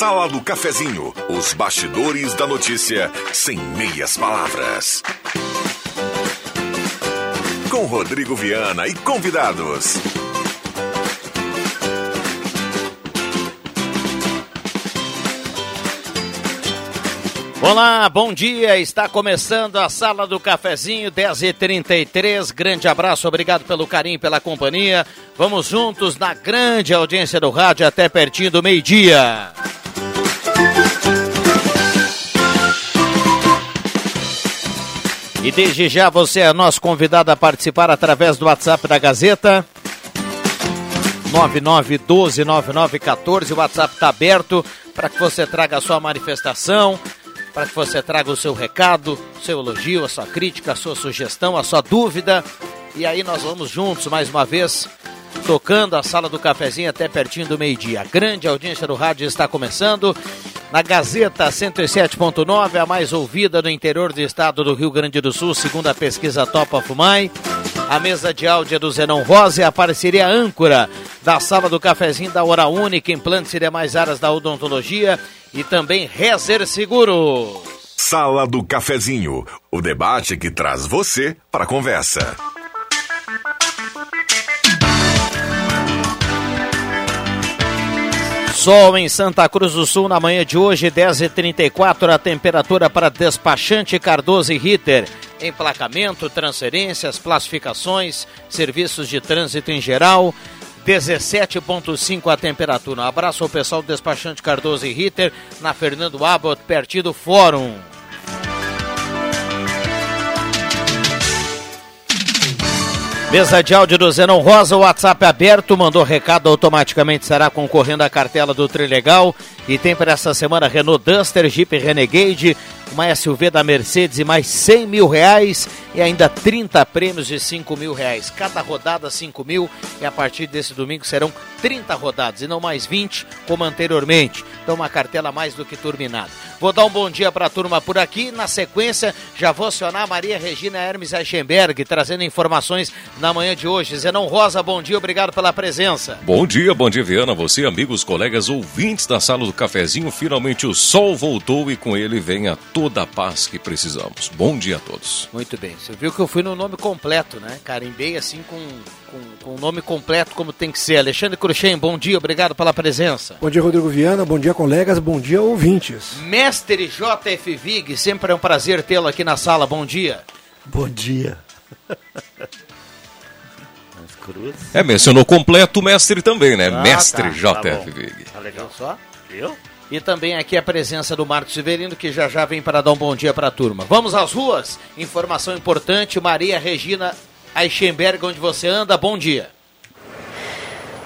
Sala do Cafezinho, os bastidores da notícia sem meias palavras. Com Rodrigo Viana e convidados. Olá, bom dia. Está começando a Sala do Cafezinho, 10h33. Grande abraço, obrigado pelo carinho, pela companhia. Vamos juntos na grande audiência do rádio até pertinho do meio-dia. E desde já você é nosso convidado a participar através do WhatsApp da Gazeta. 99129914, o WhatsApp está aberto para que você traga a sua manifestação, para que você traga o seu recado, seu elogio, a sua crítica, a sua sugestão, a sua dúvida. E aí nós vamos juntos mais uma vez tocando a sala do cafezinho até pertinho do meio-dia. A grande audiência do rádio está começando. Na Gazeta 107.9, a mais ouvida no interior do estado do Rio Grande do Sul, segundo a pesquisa Topa Fumai. A mesa de áudio é do Zenon Rosa e a parceria âncora da sala do cafezinho da Hora Única, implantes e demais áreas da odontologia e também Rezer Seguro. Sala do Cafezinho, o debate que traz você para a conversa. Sol em Santa Cruz do Sul na manhã de hoje, 10h34, a temperatura para despachante Cardoso e Ritter. Emplacamento, transferências, classificações, serviços de trânsito em geral. 17,5 a temperatura. Um abraço ao pessoal do despachante Cardoso e Ritter, na Fernando Abbott, pertinho do Fórum. Mesa de áudio do Zenon Rosa, WhatsApp aberto, mandou recado, automaticamente será concorrendo à cartela do Trilegal. E tem para essa semana Renault Duster, Jeep Renegade, uma SUV da Mercedes e mais 100 mil reais e ainda 30 prêmios de 5 mil reais. Cada rodada 5 mil e a partir desse domingo serão 30 rodadas e não mais 20 como anteriormente. Então uma cartela mais do que turbinada. Vou dar um bom dia para a turma por aqui. Na sequência, já vou acionar Maria Regina Hermes Eichenberg, trazendo informações na manhã de hoje. Zenão Rosa, bom dia, obrigado pela presença. Bom dia, bom dia, Viana. Você, amigos, colegas, ouvintes da sala do cafezinho. Finalmente o sol voltou e com ele vem a toda a paz que precisamos. Bom dia a todos. Muito bem. Você viu que eu fui no nome completo, né? Carimbei assim com, com, com o nome completo como tem que ser. Alexandre Cruxem, bom dia, obrigado pela presença. Bom dia, Rodrigo Viana. Bom dia, colegas. Bom dia, ouvintes. Mestre JF Vig, sempre é um prazer tê-lo aqui na sala. Bom dia. Bom dia. É, mencionou completo o mestre também, né? Ah, mestre tá, tá JF. Vig. Tá legal só? Viu? E também aqui a presença do Marcos Severino, que já já vem para dar um bom dia para a turma. Vamos às ruas? Informação importante, Maria Regina Eichenberg, onde você anda, bom dia.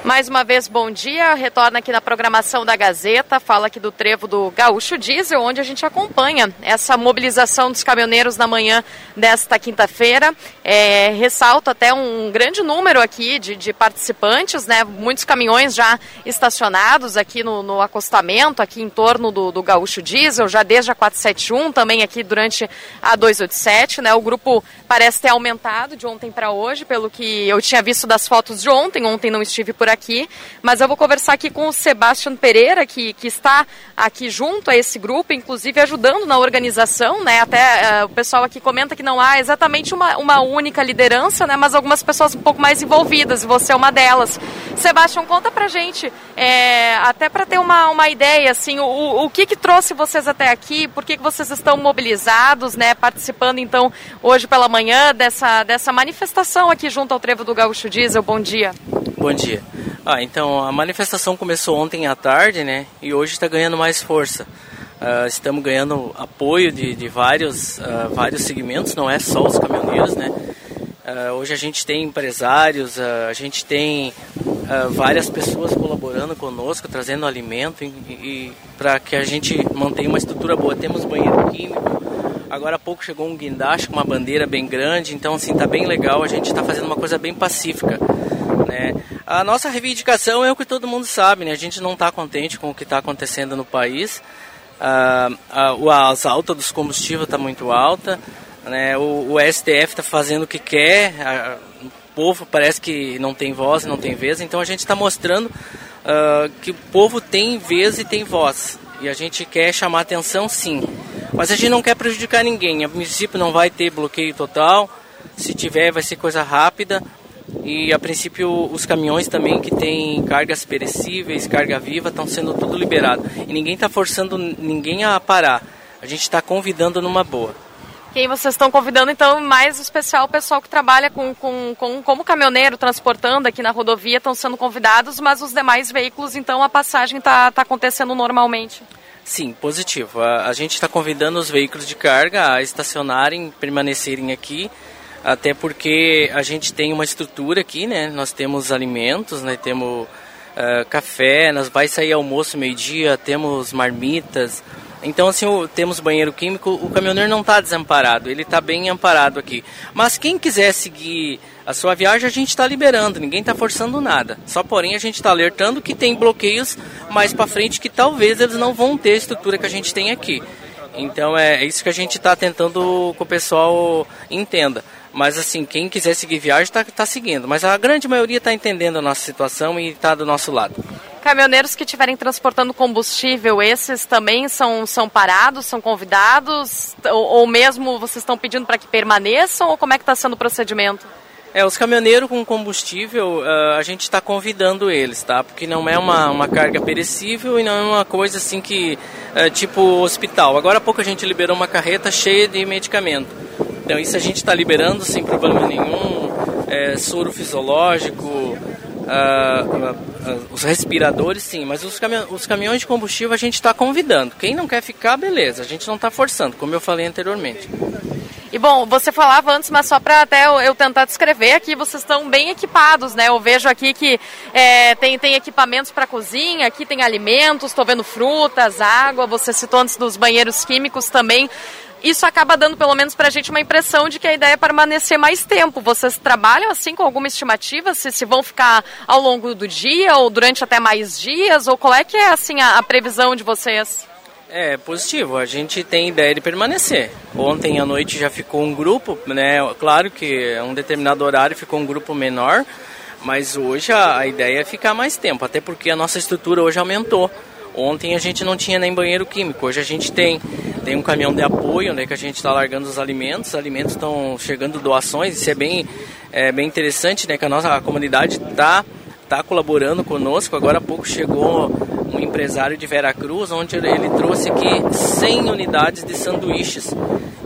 Mais uma vez, bom dia. Retorna aqui na programação da Gazeta, fala aqui do trevo do Gaúcho Diesel, onde a gente acompanha essa mobilização dos caminhoneiros na manhã desta quinta-feira. É, ressalto até um grande número aqui de, de, participantes, né? Muitos caminhões já estacionados aqui no, no acostamento, aqui em torno do, do, Gaúcho Diesel, já desde a 471, também aqui durante a 287, né? O grupo parece ter aumentado de ontem para hoje, pelo que eu tinha visto das fotos de ontem. Ontem não estive por aqui, mas eu vou conversar aqui com o Sebastião Pereira, que, que está aqui junto a esse grupo, inclusive ajudando na organização, né? Até uh, o pessoal aqui comenta que não há exatamente uma, uma única liderança, né? Mas algumas pessoas um pouco mais envolvidas, e você é uma delas. Sebastião, conta pra gente, é, até para ter uma, uma ideia, assim, o, o que que trouxe vocês até aqui, por que, que vocês estão mobilizados, né? Participando, então, hoje pela manhã dessa, dessa manifestação aqui junto ao Trevo do Gaúcho Diesel. Bom dia. Bom dia. Ah, então a manifestação começou ontem à tarde, né? E hoje está ganhando mais força. Uh, estamos ganhando apoio de, de vários, uh, vários segmentos, não é só os caminhoneiros, né? Uh, hoje a gente tem empresários, a gente tem várias pessoas colaborando conosco, trazendo alimento e, e para que a gente mantenha uma estrutura boa. Temos banheiro químico, agora há pouco chegou um guindaste com uma bandeira bem grande, então assim, tá bem legal, a gente está fazendo uma coisa bem pacífica. Né? A nossa reivindicação é o que todo mundo sabe, né? a gente não está contente com o que está acontecendo no país, uh, as altas dos combustíveis está muito alta, né? o, o STF está fazendo o que quer, povo parece que não tem voz, não tem vez, então a gente está mostrando uh, que o povo tem vez e tem voz. E a gente quer chamar atenção sim. Mas a gente não quer prejudicar ninguém. A princípio não vai ter bloqueio total. Se tiver, vai ser coisa rápida. E a princípio os caminhões também que têm cargas perecíveis, carga viva, estão sendo tudo liberado. E ninguém está forçando ninguém a parar. A gente está convidando numa boa. Quem vocês estão convidando, então, mais especial o pessoal que trabalha com, com, com, como caminhoneiro, transportando aqui na rodovia, estão sendo convidados, mas os demais veículos, então, a passagem está tá acontecendo normalmente. Sim, positivo. A, a gente está convidando os veículos de carga a estacionarem, permanecerem aqui, até porque a gente tem uma estrutura aqui, né? Nós temos alimentos, né? Temos uh, café, nós vai sair almoço meio-dia, temos marmitas, então, assim, temos banheiro químico, o caminhoneiro não está desamparado, ele está bem amparado aqui. Mas quem quiser seguir a sua viagem, a gente está liberando, ninguém está forçando nada. Só porém a gente está alertando que tem bloqueios mais para frente que talvez eles não vão ter a estrutura que a gente tem aqui. Então é, é isso que a gente está tentando que o pessoal entenda. Mas assim, quem quiser seguir viagem está tá seguindo. Mas a grande maioria está entendendo a nossa situação e está do nosso lado. Caminhoneiros que estiverem transportando combustível, esses também são, são parados, são convidados? Ou, ou mesmo vocês estão pedindo para que permaneçam? Ou como é que está sendo o procedimento? É, os caminhoneiros com combustível, uh, a gente está convidando eles, tá? Porque não é uma, uma carga perecível e não é uma coisa assim que, uh, tipo hospital. Agora há pouco a gente liberou uma carreta cheia de medicamento. Então isso a gente está liberando sem problema nenhum. É, soro fisiológico, Uh, uh, os respiradores, sim, mas os, cami os caminhões de combustível a gente está convidando. Quem não quer ficar, beleza, a gente não está forçando, como eu falei anteriormente. E bom, você falava antes, mas só para até eu, tentar descrever aqui, vocês estão bem equipados, né? Eu vejo aqui que é, tem, tem equipamentos para cozinha, aqui tem alimentos, estou vendo frutas, água, você citou antes dos banheiros químicos também isso acaba dando, pelo menos para a gente, uma impressão de que a ideia é permanecer mais tempo. Vocês trabalham assim com alguma estimativa? Se, se vão ficar ao longo do dia ou durante até mais dias? Ou qual é que é assim a, a previsão de vocês? É positivo, a gente tem ideia de permanecer. Ontem à noite já ficou um grupo, né? Claro que um determinado horário ficou um grupo menor, mas hoje a, a ideia é ficar mais tempo, até porque a nossa estrutura hoje aumentou. Ontem a gente não tinha nem banheiro químico, hoje a gente tem. Tem um caminhão de apoio, né, que a gente está largando os alimentos, os alimentos estão chegando doações, isso é bem, é, bem interessante, né, que a nossa comunidade está tá colaborando conosco. Agora há pouco chegou um empresário de Veracruz, onde ele trouxe aqui 100 unidades de sanduíches.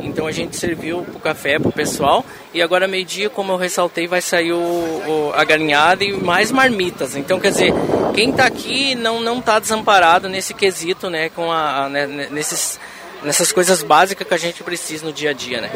Então a gente serviu o café para o pessoal e agora meio-dia, como eu ressaltei, vai sair o, o, a galinhada e mais marmitas. Então quer dizer, quem está aqui não não está desamparado nesse quesito, né, com a, a né, nesses nessas coisas básicas que a gente precisa no dia a dia, né?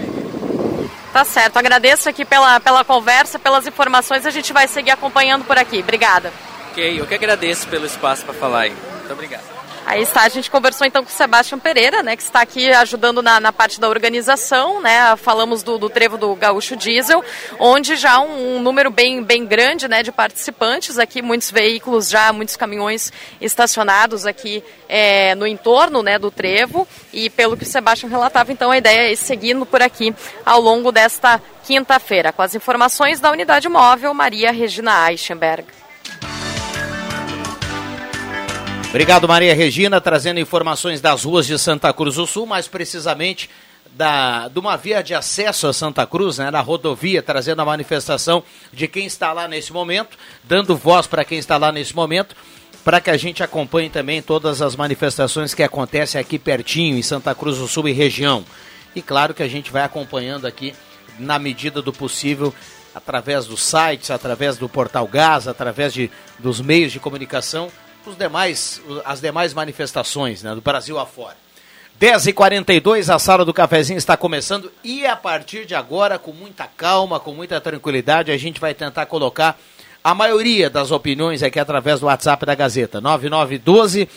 Tá certo. Agradeço aqui pela, pela conversa, pelas informações. A gente vai seguir acompanhando por aqui. Obrigada. Ok, eu que agradeço pelo espaço para falar aí. Muito obrigado. Aí está, a gente conversou então com o Sebastião Pereira, né, que está aqui ajudando na, na parte da organização, né, falamos do, do trevo do Gaúcho Diesel, onde já um, um, número bem, bem grande, né, de participantes aqui, muitos veículos já, muitos caminhões estacionados aqui é, no entorno, né, do trevo, e pelo que o Sebastião relatava, então a ideia é seguindo por aqui ao longo desta quinta-feira. Com as informações da unidade móvel, Maria Regina Eichenberg. Obrigado, Maria Regina, trazendo informações das ruas de Santa Cruz do Sul, mais precisamente da, de uma via de acesso a Santa Cruz, né, na rodovia, trazendo a manifestação de quem está lá nesse momento, dando voz para quem está lá nesse momento, para que a gente acompanhe também todas as manifestações que acontecem aqui pertinho, em Santa Cruz do Sul e região. E claro que a gente vai acompanhando aqui, na medida do possível, através dos sites, através do Portal Gás, através de, dos meios de comunicação, os demais, as demais manifestações né, do Brasil afora. 10h42, a sala do cafezinho está começando e a partir de agora, com muita calma, com muita tranquilidade, a gente vai tentar colocar a maioria das opiniões aqui através do WhatsApp da Gazeta, 9912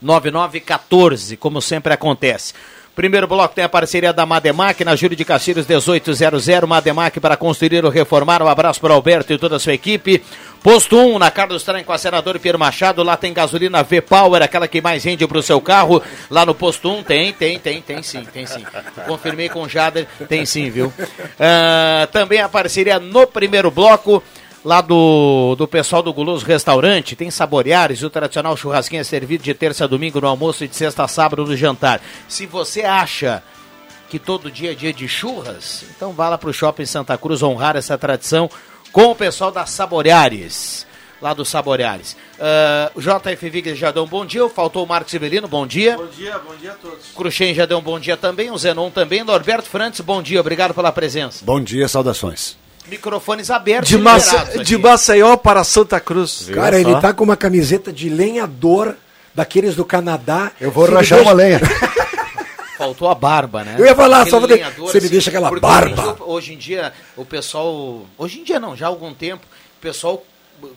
9914, como sempre acontece. Primeiro bloco tem a parceria da Mademac, na Júlio de Castilhos 1800, Mademac para construir ou reformar. Um abraço para o Alberto e toda a sua equipe. Posto 1, na Carlos Trem com a senadora Pierre Machado, lá tem gasolina V-Power, aquela que mais rende para o seu carro. Lá no Posto 1 tem, tem, tem, tem sim, tem sim. Confirmei com o Jader, tem sim, viu? Uh, também a parceria no primeiro bloco lá do, do pessoal do Guloso Restaurante, tem saboreares, o tradicional churrasquinho é servido de terça a domingo no almoço e de sexta a sábado no jantar. Se você acha que todo dia é dia de churras, então vá lá para o Shopping Santa Cruz honrar essa tradição com o pessoal da Saboreares. Lá do Saboreares. Uh, JF Vigas já deu um bom dia. Faltou o Marcos Sibelino, bom dia. Bom dia, bom dia a todos. Cruxem já deu um bom dia também. O Zenon também. Norberto Frantes, bom dia. Obrigado pela presença. Bom dia, saudações microfones abertos. De, Mace... de Maceió para Santa Cruz. Viu? Cara, ele tá com uma camiseta de lenhador daqueles do Canadá. Eu vou rachar deixa... uma lenha. Faltou a barba, né? Eu ia falar, Aquele só de... você assim, me deixa aquela barba. Hoje em, dia, o pessoal. Hoje em dia não, já há algum tempo, o pessoal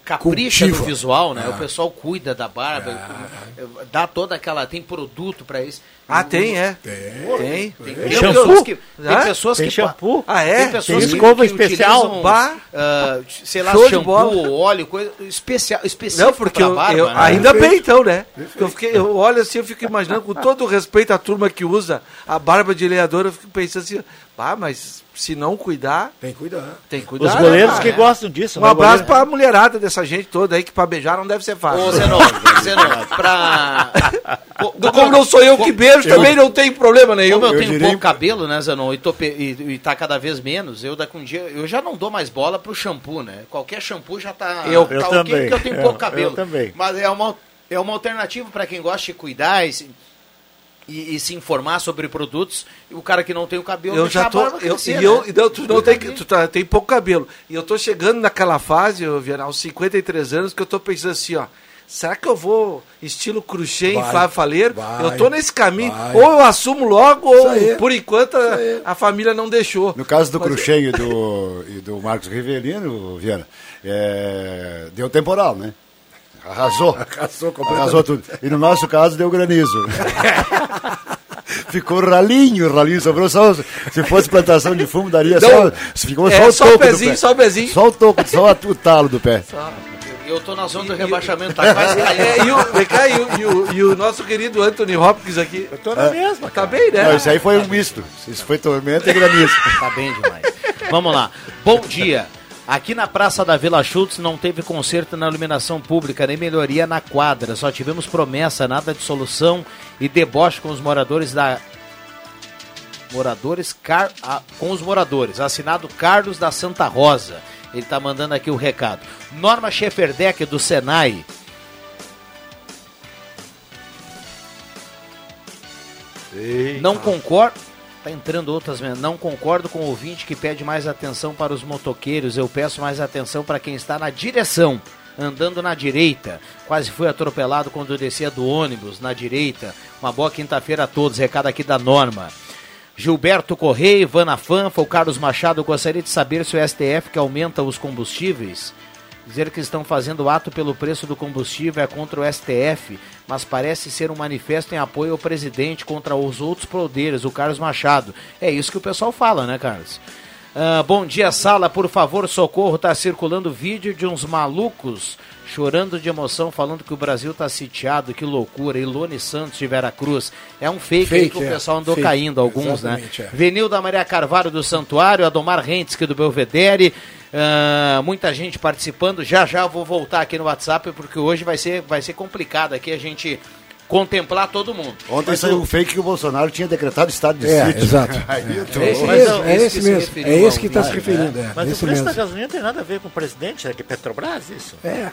capricha Cultiva. no visual, né? Ah. O pessoal cuida da barba, ah. dá toda aquela. Tem produto para isso. Ah, tem, é? Tem. Tem. Tem, tem shampoo? Que, tem pessoas tem que. shampoo? Ah, é? Tem pessoas tem escova que, especial? Utilizam, uh, sei lá, Show shampoo, óleo, coisa especial, especial Não, porque eu, barba, eu, né? ainda bem então, né? Eu, fiquei, eu olho assim, eu fico imaginando, com todo o respeito à turma que usa a barba de lenhador, eu fico pensando assim, ah, mas se não cuidar. Tem que cuidar. Tem que cuidar. Os goleiros né, que gostam disso. Um né, abraço para a mulherada dessa gente toda aí que para beijar não deve ser fácil. Ô, Zenon, Zenon, pra. Como não sou eu que beijo, também não tem problema nenhum. Como eu, eu tenho direi... pouco cabelo, né, Zenon, e, tô, e, e tá cada vez menos, eu daqui um dia. Eu já não dou mais bola pro shampoo, né? Qualquer shampoo já tá. Eu, tá eu okay, também. porque eu tenho pouco cabelo. Eu também. Mas é uma, é uma alternativa para quem gosta de cuidar. E, e, e, se informar sobre produtos, e o cara que não tem o cabelo eu já tô eu, crescer, e eu, né? não, tu não tem tu tá, tem pouco cabelo. E eu tô chegando naquela fase, eu vi aos 53 anos que eu tô pensando assim, ó, será que eu vou estilo cruchê em Flávio Faleiro? Vai, eu tô nesse caminho, vai. ou eu assumo logo ou por enquanto a, a, família não deixou. No caso do Mas cruchê e do e do Marcos Rivelino, Viana, é, deu temporal, né? Arrasou. Arrasou, Arrasou tudo. E no nosso caso deu granizo. Ficou ralinho, ralinho, sobrou só. Se fosse plantação de fumo, daria Não, só. Ficou é, só o só toco. Pezinho, Só o pezinho, Só o toco, só o talo do pé. Só. Eu tô na zona do rebaixamento, tá quase caindo. É, e, o, vem cá, e, o, nosso querido Anthony Hopkins aqui. Eu tô na é. mesma. Tá bem, né? Não, isso aí foi um misto. Isso foi tormenta e granizo. Tá bem demais. Vamos lá. Bom dia. Aqui na Praça da Vila Schultz não teve conserto na iluminação pública, nem melhoria na quadra. Só tivemos promessa, nada de solução e deboche com os moradores da. Moradores car... ah, com os moradores. Assinado Carlos da Santa Rosa. Ele está mandando aqui o recado. Norma Schefferdeck do Senai. Eita. Não concordo. Tá entrando outras. Não concordo com o ouvinte que pede mais atenção para os motoqueiros. Eu peço mais atenção para quem está na direção, andando na direita. Quase fui atropelado quando descia do ônibus na direita. Uma boa quinta-feira a todos. Recado aqui da Norma. Gilberto Correia, Ivana Fanfa, o Carlos Machado, gostaria de saber se o STF que aumenta os combustíveis Dizer que estão fazendo ato pelo preço do combustível é contra o STF, mas parece ser um manifesto em apoio ao presidente contra os outros poderes, o Carlos Machado. É isso que o pessoal fala, né, Carlos? Uh, bom dia, sala, por favor, socorro. Tá circulando vídeo de uns malucos chorando de emoção, falando que o Brasil tá sitiado, que loucura. Ilone Santos de Veracruz. É um fake, fake que o é, pessoal andou fake, caindo, alguns, né? É. Venil da Maria Carvalho do Santuário, Adomar Rentes do Belvedere. Uh, muita gente participando. Já já vou voltar aqui no WhatsApp, porque hoje vai ser, vai ser complicado aqui a gente contemplar todo mundo. Ontem Mas saiu o... um fake que o Bolsonaro tinha decretado estado de é, sítio. Exato. é, esse mesmo, é esse mesmo. É esse que está se referindo. É. Mas o preço da gasolina tem nada a ver com o presidente, é que Petrobras, isso? É.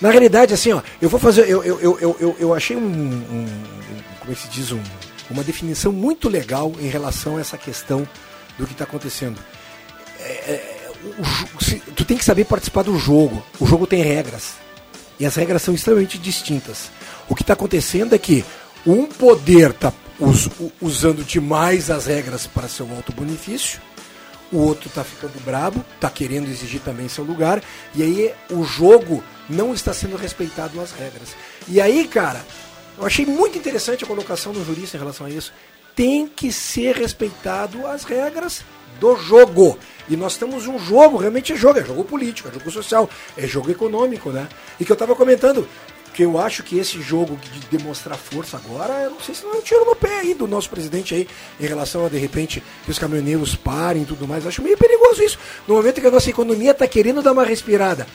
Na realidade, assim, ó, eu vou fazer. Eu, eu, eu, eu, eu achei um, um, Como é que se diz? Um, uma definição muito legal em relação a essa questão do que está acontecendo. É, é o, se, tu tem que saber participar do jogo. O jogo tem regras. E as regras são extremamente distintas. O que está acontecendo é que um poder está us, usando demais as regras para seu alto benefício, o outro está ficando brabo, está querendo exigir também seu lugar, e aí o jogo não está sendo respeitado nas regras. E aí, cara, eu achei muito interessante a colocação do jurista em relação a isso. Tem que ser respeitado as regras do jogo. E nós temos um jogo, realmente é jogo, é jogo político, é jogo social, é jogo econômico, né? E que eu estava comentando, que eu acho que esse jogo de demonstrar força agora, eu não sei se não é um tiro no pé aí do nosso presidente aí, em relação a, de repente, que os caminhoneiros parem e tudo mais. Eu acho meio perigoso isso. No momento que a nossa economia está querendo dar uma respirada,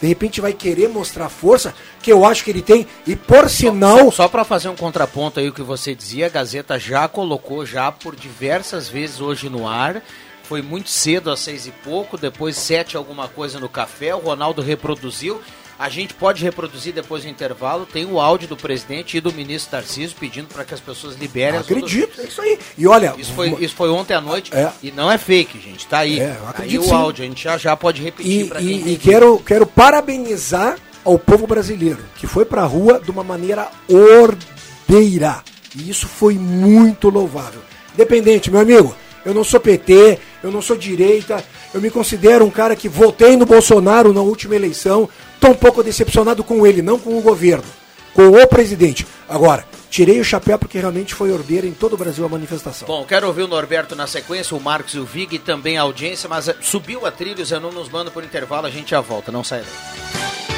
de repente vai querer mostrar força, que eu acho que ele tem, e por sinal. Só, só para fazer um contraponto aí o que você dizia, a Gazeta já colocou já por diversas vezes hoje no ar. Foi muito cedo, às seis e pouco, depois sete alguma coisa no café, o Ronaldo reproduziu. A gente pode reproduzir depois do intervalo. Tem o áudio do presidente e do ministro Tarcísio pedindo para que as pessoas liberem Acredito, as é isso aí. E olha. Isso foi, isso foi ontem à noite é. e não é fake, gente. Tá aí. É, aí o áudio, a gente já, já pode repetir para quem. E, e quero, quero parabenizar ao povo brasileiro, que foi para a rua de uma maneira ordeira. E isso foi muito louvável. Independente, meu amigo, eu não sou PT, eu não sou direita, eu me considero um cara que votei no Bolsonaro na última eleição, Estou um pouco decepcionado com ele, não com o governo, com o presidente. Agora, tirei o chapéu porque realmente foi ordeira em todo o Brasil a manifestação. Bom, quero ouvir o Norberto na sequência, o Marcos e o Vig e também a audiência, mas eh, subiu a trilha, o Zenon nos manda por intervalo, a gente já volta, não sai daí.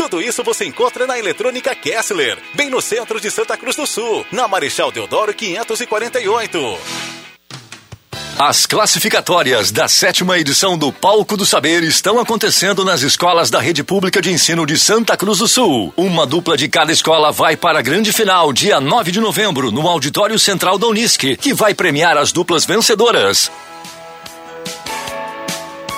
Tudo isso você encontra na Eletrônica Kessler, bem no centro de Santa Cruz do Sul, na Marechal Deodoro 548. As classificatórias da sétima edição do Palco do Saber estão acontecendo nas escolas da Rede Pública de Ensino de Santa Cruz do Sul. Uma dupla de cada escola vai para a grande final, dia 9 de novembro, no Auditório Central da Unisc, que vai premiar as duplas vencedoras.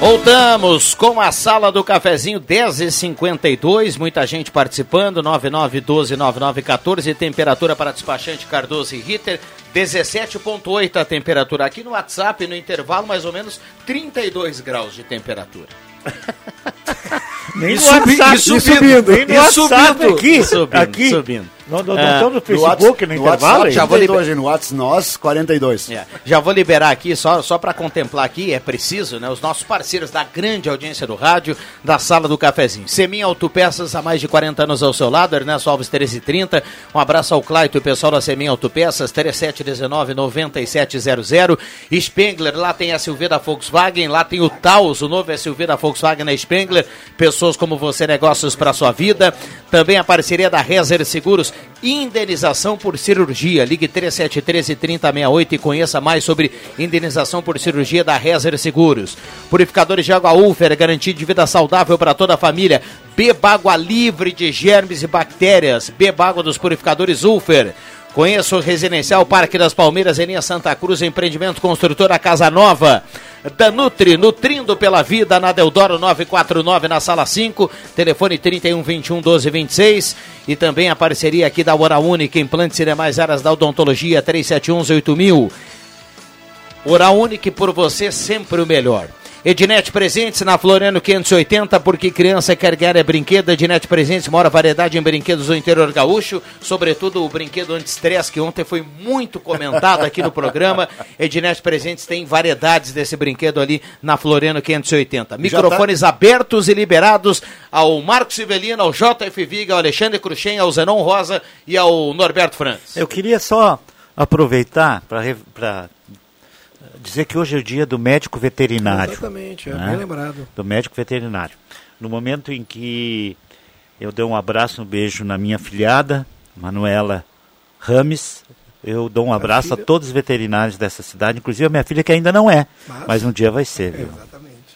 Voltamos com a sala do cafezinho 10h52, muita gente participando, 99129914, temperatura para despachante Cardoso e Ritter, 17.8 a temperatura. Aqui no WhatsApp, no intervalo, mais ou menos 32 graus de temperatura. Nem no subi, WhatsApp, e subindo, nem no WhatsApp subindo, aqui, subindo, aqui. subindo. Não Ah, estão no Facebook, no, no intervalo? Já vou liber- hoje no WhatsApp nós 42. É, já vou liberar aqui, só, só para contemplar aqui, é preciso, né? Os nossos parceiros da grande audiência do rádio, da sala do cafezinho. Semin Autopeças, há mais de 40 anos ao seu lado, Ernesto Alves 1330. Um abraço ao Claito e o pessoal da Semin Autopeças, 3719-9700. Spengler, lá tem a SUV da Volkswagen, lá tem o Taos, o novo SUV da Volkswagen na Spengler. Pessoas como você, negócios para sua vida. Também a parceria da Rezer Seguros, indenização por cirurgia. Ligue 3713-3068 e conheça mais sobre indenização por cirurgia da Rezer Seguros. Purificadores de água Ulfer, garantia de vida saudável para toda a família. Beba água livre de germes e bactérias. Beba água dos purificadores Ulfer. Conheça o Residencial Parque das Palmeiras, em linha Santa Cruz, empreendimento construtora Casa Nova. Danutri, nutrindo pela vida, na Deodoro 949, na sala 5, telefone 31 21 12 26. E também a parceria aqui da Hora Única, implantes e demais áreas da odontologia, 3711 8000. Hora Única, por você, sempre o melhor. Ednet Presentes na Floriano 580, porque criança quer ganhar é brinquedo. Ednet Presentes, maior variedade em brinquedos do interior gaúcho, sobretudo o brinquedo anti-estresse, que ontem foi muito comentado aqui no programa. Ednet Presentes tem variedades desse brinquedo ali na Floriano 580. Microfones abertos e liberados ao Marcos Sivelino, ao JF Viga, ao Alexandre Cruxem, ao Zenon Rosa e ao Norberto Franz. Eu queria só aproveitar para dizer que hoje é o dia do médico veterinário. Exatamente, é né? bem lembrado. Do médico veterinário. No momento em que eu dei um abraço, um beijo na minha filhada, Manuela Rames, eu dou um abraço a filha? todos os veterinários dessa cidade, inclusive a minha filha que ainda não é, Mas- mas um dia vai ser, viu?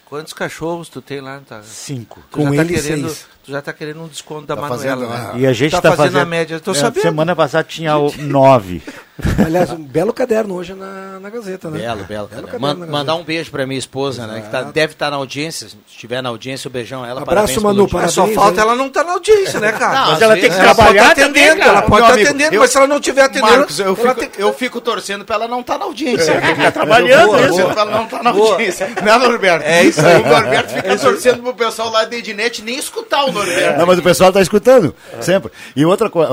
Quantos cachorros tu tem lá? Tá? Cinco. Tu Com já tá ele, querendo, seis. Tu já tá querendo um desconto da Tá Manuela, fazendo, né? E a gente tá está fazendo, fazendo a média. Eu tô É, sabendo. Semana passada tinha o nove. Aliás, um belo caderno hoje na, na Gazeta, né? Belo, belo. cara. caderno Man- na mandar um beijo pra minha esposa, né? Que tá- deve estar na audiência. Se estiver na audiência, um beijão a ela. Abraço, parabéns Manu, parabéns. Só falta hein? ela não tá na audiência, né, cara? Não, Mas ela tem que ela pode trabalhar estar atendendo, também, cara. ela pode estar atendendo, eu- mas se ela não estiver atendendo, Marcos, eu fico, tem- eu fico torcendo pra ela não estar na audiência. Tá trabalhando, Eu fico isso. torcendo pra ela não estar na Boa. audiência. Né, Norberto? É isso aí. O Norberto fica torcendo pro pessoal lá da Ednet nem escutar o. Não, mas o pessoal está escutando, sempre. E outra coisa,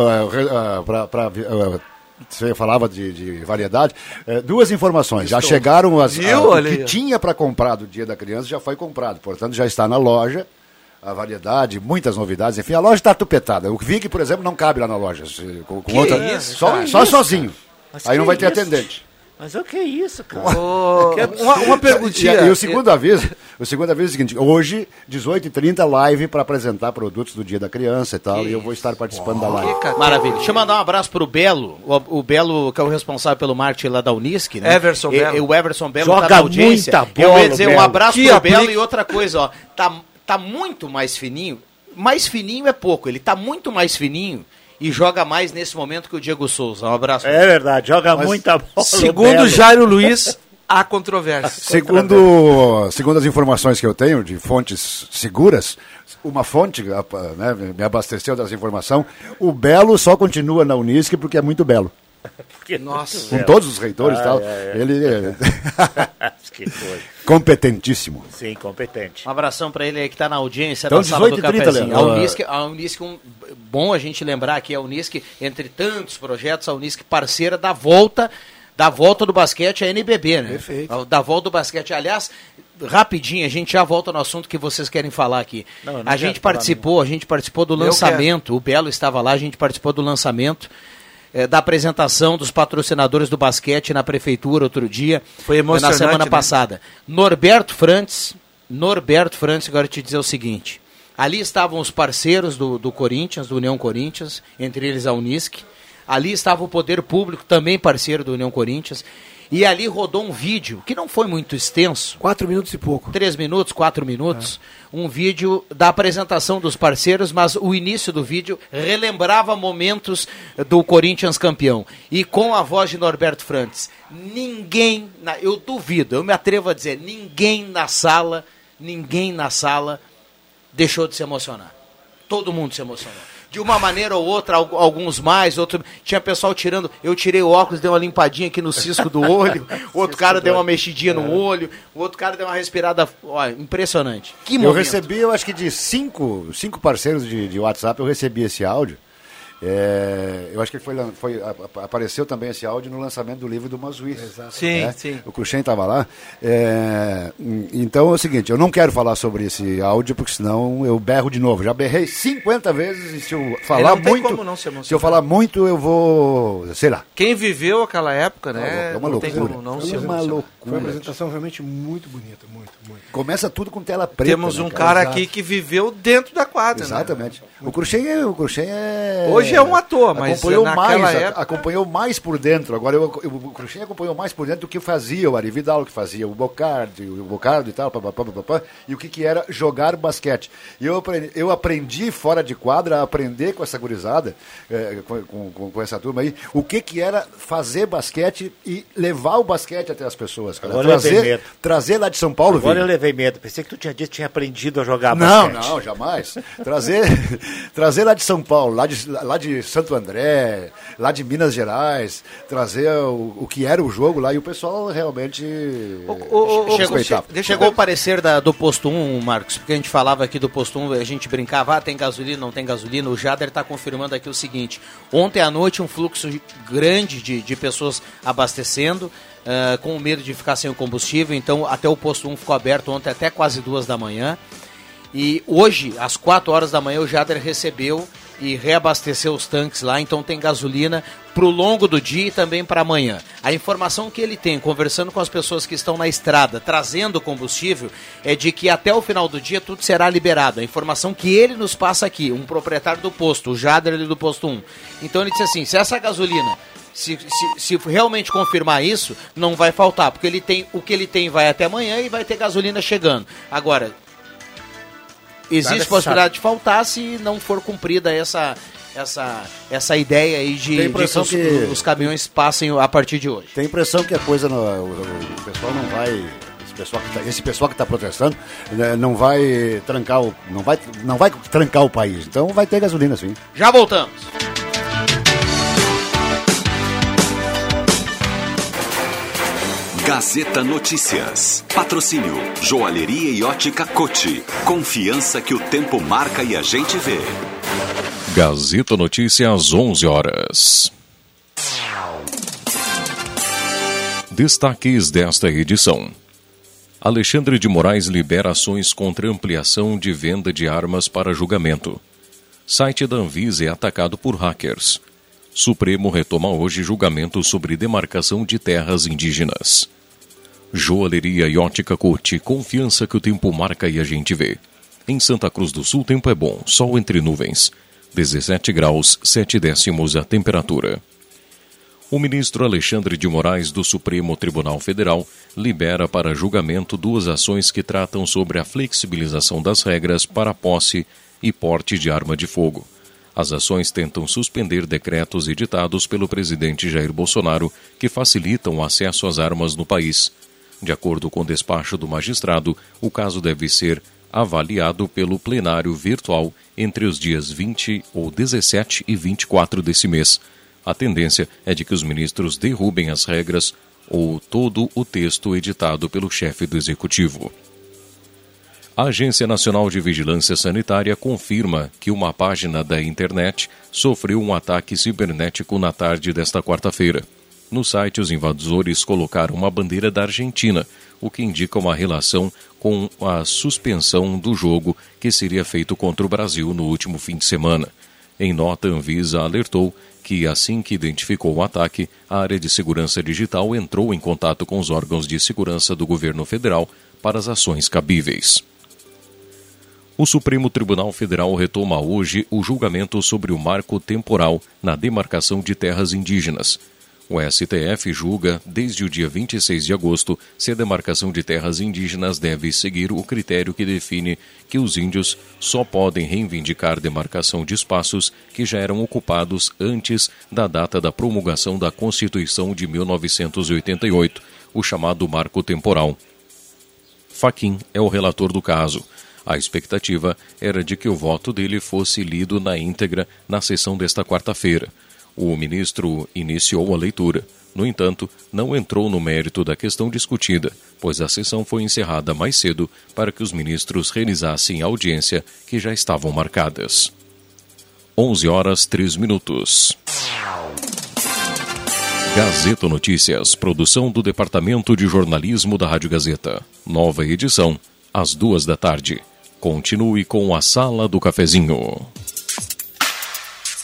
para você falava de, de variedade, eh, duas informações. Já chegaram as, Viu? a- o que tinha para comprar do Dia da Criança já foi comprado. Portanto, já está na loja a variedade, muitas novidades. Enfim, a loja está tupetada. O Vig, por exemplo, não cabe lá na loja. Com, com outra, isso, só só sozinho. Aí não vai ter isso? atendente. Mas o que é isso, cara? Ô, uma, uma perguntinha. E, e o segundo aviso, o segundo aviso é o seguinte, hoje, 18h30, live para apresentar produtos do Dia da Criança e tal, e eu vou estar participando da live. Maravilha. Deixa eu mandar um abraço pro Belo, o, o Belo que é o responsável pelo marketing lá da Unisc, né? Everson E- Belo. e o Everson Belo Joga tá na audiência. muita eu bola, ia dizer o um Belo. abraço Que pro aplique- Belo e outra coisa, ó. Tá, tá muito mais fininho. Mais fininho é pouco, ele tá muito mais fininho e joga mais nesse momento que o Diego Souza. Um abraço. É verdade, joga muita bola. Segundo Belo. Jairo Luiz, há controvérsia. Segundo, segundo as informações que eu tenho de fontes seguras, uma fonte né, me abasteceu dessa informação, o Belo só continua na Unisc porque é muito belo. Nossa. Com todos os reitores e Ai, tal. ai, ai. Ele é que coisa. competentíssimo. Sim, competente. Um abração pra ele aí que tá na audiência Então, da sala do 18 e 30, cafezinho. A Léo. Unisc, a Unisc um, bom a gente lembrar que a Unisc, entre tantos projetos, a Unisc parceira da volta da volta do basquete à NBB, né? Perfeito. Da volta do basquete. Aliás, rapidinho, a gente já volta no assunto que vocês querem falar aqui. Não, não a gente participou, a gente participou do lançamento, o Belo estava lá, a gente participou do lançamento eh, da apresentação dos patrocinadores do basquete na prefeitura outro dia. Foi emocionante, Na semana né? passada. Norberto Frantz, Norberto Frantz, agora te dizer o seguinte. Ali estavam os parceiros do, do Corinthians, do União Corinthians, entre eles a Unisc. Ali estava o Poder Público, também parceiro do União Corinthians. E ali rodou um vídeo, que não foi muito extenso, Quatro minutos e pouco. três minutos, quatro minutos, um vídeo da apresentação dos parceiros, mas o início do vídeo relembrava momentos do Corinthians campeão. E com a voz de Norberto Frantz, ninguém, eu duvido, eu me atrevo a dizer, ninguém na sala ninguém na sala deixou de se emocionar. Todo mundo se emocionou. De uma maneira ou outra, alguns mais, outros. Tinha pessoal tirando. Eu tirei o óculos, dei uma limpadinha aqui no cisco do olho. O outro cara deu uma mexidinha no olho. O outro cara deu uma respirada. Olha, impressionante. Que momento. Eu recebi, eu acho que de cinco, cinco parceiros de, de WhatsApp, eu recebi esse áudio. É, eu acho que foi, foi, apareceu também esse áudio no lançamento do livro do Mazuí. Sim, né? sim. O Cruxem estava lá. É, então é o seguinte, eu não quero falar sobre esse áudio, porque senão eu berro de novo. Já berrei 50 vezes e se eu falar muito. Se, se eu falar muito, eu vou. sei lá. Quem viveu aquela época, né? É uma loucura. não é uma loucura. Foi uma apresentação realmente muito bonita, muito, muito. Começa tudo com tela preta. Temos um né, cara, cara aqui que viveu dentro da quadra. Né? Exatamente. Né? O Cruxem é. O Cruxem é. Hoje hoje é um ator, mas acompanhou mais, época... acompanhou mais por dentro. Agora eu, eu, o Cruxinha acompanhou mais por dentro do que fazia o Ari Vidal, que fazia o Bocardi, o Bocardo e tal, pá, pá, pá, e o que, que era jogar basquete. E eu aprendi, eu aprendi fora de quadra a aprender com essa gurizada, é, com, com, com, essa turma aí, o que, que era fazer basquete e levar o basquete até as pessoas. Cara. Agora trazer, trazer lá de São Paulo. Agora eu levei medo. Pensei que tu tinha dito que tinha aprendido a jogar não, basquete. Não, não, jamais. trazer, trazer lá de São Paulo, lá de, lá de Santo André, lá de Minas Gerais, trazer o, o que era o jogo lá e o pessoal realmente o, o, chegou, chegou o parecer da, do posto 1, Marcos, porque a gente falava aqui do posto 1, a gente brincava, ah, tem gasolina, não tem gasolina. O Jader está confirmando aqui o seguinte: ontem à noite um fluxo grande de, de pessoas abastecendo. Uh, com medo de ficar sem o combustível, então até o posto 1 ficou aberto ontem até quase duas da manhã. E hoje, às 4 horas da manhã, o Jader recebeu e reabasteceu os tanques lá, então tem gasolina para o longo do dia e também para amanhã. A informação que ele tem, conversando com as pessoas que estão na estrada, trazendo combustível, é de que até o final do dia tudo será liberado. A informação que ele nos passa aqui, um proprietário do posto, o Jader do posto 1. Então ele disse assim: se essa gasolina se, se, se, realmente confirmar isso, não vai faltar, porque ele tem o que ele tem vai até amanhã e vai ter gasolina chegando. Agora, existe possibilidade de faltar se não for cumprida essa, essa, essa ideia aí de, de que, os, que os caminhões passem a partir de hoje. Tem a impressão que a coisa, o, o, pessoal não vai esse pessoal que está pessoal que tá protestando né, não vai trancar o não vai não vai trancar o país. Então vai ter gasolina sim. Já voltamos Gazeta Notícias. Patrocínio Joalheria e Ótica Cote. Confiança que o tempo marca e a gente vê. Gazeta Notícias, 11 horas. Destaques desta edição. Alexandre de Moraes libera ações contra ampliação de venda de armas para julgamento. Site da Anvisa é atacado por hackers. Supremo retoma hoje julgamento sobre demarcação de terras indígenas. Joalheria e ótica Corte, confiança que o tempo marca e a gente vê. Em Santa Cruz do Sul, tempo é bom, sol entre nuvens. 17 graus, 7 décimos a temperatura. O ministro Alexandre de Moraes do Supremo Tribunal Federal libera para julgamento duas ações que tratam sobre a flexibilização das regras para posse e porte de arma de fogo. As ações tentam suspender decretos editados pelo presidente Jair Bolsonaro que facilitam o acesso às armas no país. De acordo com o despacho do magistrado, o caso deve ser avaliado pelo plenário virtual entre os dias 20 ou 17 e 24 desse mês. A tendência é de que os ministros derrubem as regras ou todo o texto editado pelo chefe do executivo. A Agência Nacional de Vigilância Sanitária confirma que uma página da internet sofreu um ataque cibernético na tarde desta quarta-feira. No site, os invasores colocaram uma bandeira da Argentina, o que indica uma relação com a suspensão do jogo que seria feito contra o Brasil no último fim de semana. Em nota, Anvisa alertou que, assim que identificou o ataque, a área de segurança digital entrou em contato com os órgãos de segurança do governo federal para as ações cabíveis. O Supremo Tribunal Federal retoma hoje o julgamento sobre o marco temporal na demarcação de terras indígenas. O STF julga, desde o dia 26 de agosto, se a demarcação de terras indígenas deve seguir o critério que define que os índios só podem reivindicar demarcação de espaços que já eram ocupados antes da data da promulgação da Constituição de 1988, o chamado Marco Temporal. Faquim é o relator do caso. A expectativa era de que o voto dele fosse lido na íntegra na sessão desta quarta-feira. O ministro iniciou a leitura. No entanto, não entrou no mérito da questão discutida, pois a sessão foi encerrada mais cedo para que os ministros realizassem a audiência que já estavam marcadas. 11 horas 3 minutos. Gazeta Notícias, produção do Departamento de Jornalismo da Rádio Gazeta. Nova edição, às duas da tarde. Continue com a Sala do Cafezinho.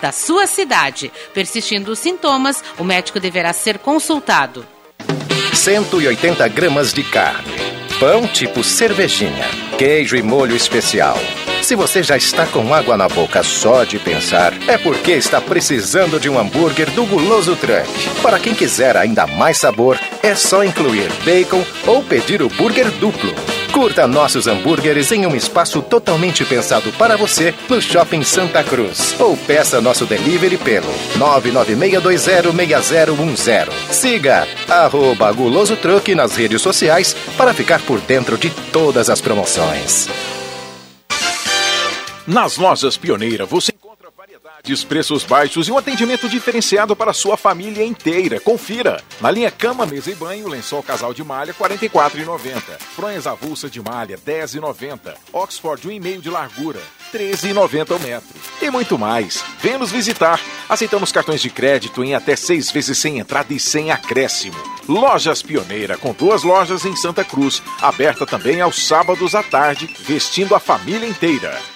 da sua cidade. Persistindo os sintomas, o médico deverá ser consultado. 180 gramas de carne. Pão tipo cervejinha. Queijo e molho especial. Se você já está com água na boca só de pensar, é porque está precisando de um hambúrguer do Guloso Truck. Para quem quiser ainda mais sabor, é só incluir bacon ou pedir o burger duplo. Curta nossos hambúrgueres em um espaço totalmente pensado para você no Shopping Santa Cruz. Ou peça nosso delivery pelo 996206010. Siga arroba Guloso Truck nas redes sociais para ficar por dentro de todas as promoções. Nas lojas Pioneira você variedades, preços baixos e um atendimento diferenciado para sua família inteira. Confira. Na linha cama, mesa e banho, lençol casal de malha R$ 44,90. Fronhas avulsa de malha R$ 10,90. Oxford 1,5 de largura R$ 13,90 ao metro. E muito mais. Venha nos visitar. Aceitamos cartões de crédito em até seis vezes sem entrada e sem acréscimo. Lojas Pioneira, com duas lojas em Santa Cruz, aberta também aos sábados à tarde, vestindo a família inteira.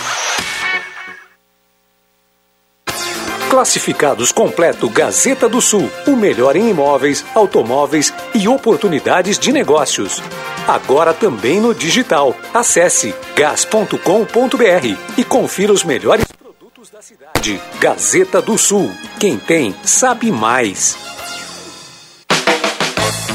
Classificados completo Gazeta do Sul, o melhor em imóveis, automóveis e oportunidades de negócios. Agora também no digital. Acesse gas.com.br e confira os melhores produtos da cidade. Gazeta do Sul. Quem tem, sabe mais.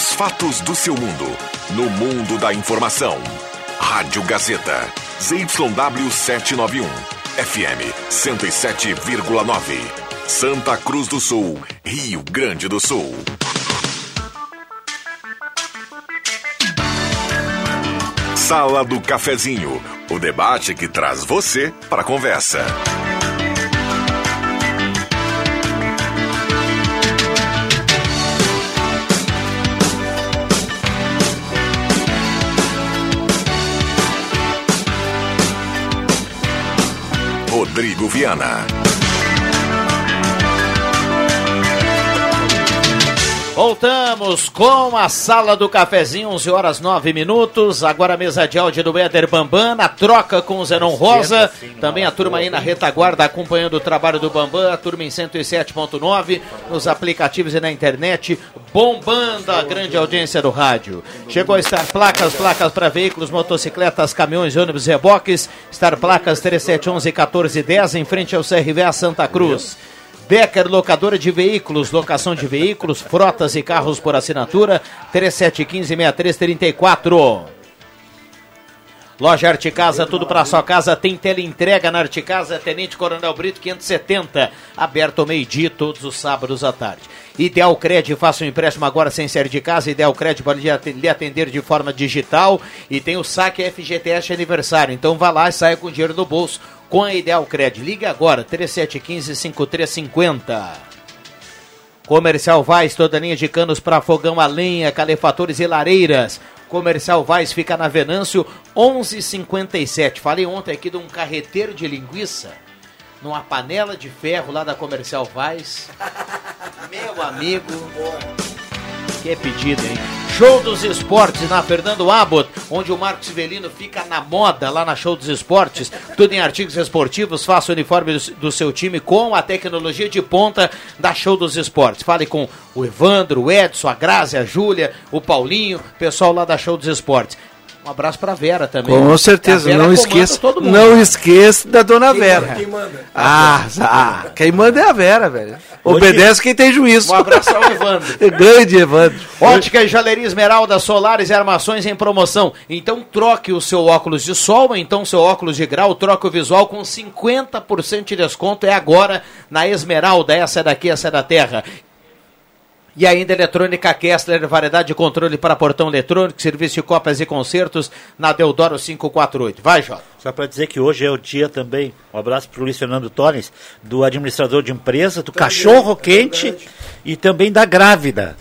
Os fatos do seu mundo. No mundo da informação. Rádio Gazeta. ZYW 791. FM 107,9. Santa Cruz do Sul. Rio Grande do Sul. Sala do Cafezinho. O debate que traz você para a conversa. Rodrigo Viana. Voltamos com a sala do cafezinho, 11 horas 9 minutos. Agora a mesa de áudio do Éder Bambam, na troca com o Zenon Rosa. Também a turma aí na retaguarda acompanhando o trabalho do Bambam, a turma em 107.9, nos aplicativos e na internet, bombando a grande audiência do rádio. Chegou a estar placas, placas para veículos, motocicletas, caminhões, ônibus reboques. Estar placas 3711 1410 em frente ao CRVA Santa Cruz. Becker Locadora de Veículos, locação de veículos, frotas e carros por assinatura, 3715-6334. Loja Arte Casa, tudo para sua casa, tem teleentrega na Arte Casa, Tenente Coronel Brito 570, aberto ao meio-dia todos os sábados à tarde. Ideal Cred, faça um empréstimo agora sem série de casa, Ideal Cred pode lhe atender de forma digital e tem o saque FGTS aniversário, então vá lá e saia com dinheiro no bolso com a Ideal Cred. Ligue agora, 3715-5350. Comercial Vaz, toda linha de canos para fogão a lenha, calefatores e lareiras. Comercial Vaz fica na Venâncio 1157. Falei ontem aqui de um carreteiro de linguiça numa panela de ferro lá da Comercial Vaz. Meu amigo. Que é pedido, hein? Show dos Esportes na Fernando Abbott, onde o Marcos Velino fica na moda lá na Show dos Esportes. Tudo em artigos esportivos, faça o uniforme do, do seu time com a tecnologia de ponta da Show dos Esportes. Fale com o Evandro, o Edson, a Grazi, a Júlia, o Paulinho, pessoal lá da Show dos Esportes. Um abraço pra Vera também. Com certeza, não esqueça. Não esqueça da dona Quem Vera. manda? Quem manda? Ah, ah, quem manda é a Vera, velho. Obedece quem tem juízo. Um abraço ao Evandro. Grande Evandro. Ótica e Jaleria Esmeralda, solares e armações em promoção. Então troque o seu óculos de sol, ou então seu óculos de grau, troque o visual com 50% de desconto. É agora na Esmeralda. Essa é daqui, essa é da terra. E ainda Eletrônica Kessler, variedade de controle para portão eletrônico, serviço de cópias e concertos na Deodoro 548. Vai, Jota. Só para dizer que hoje é o dia também, um abraço para o Luiz Fernando Torres, do administrador de empresa, do cachorro quente e também da grávida.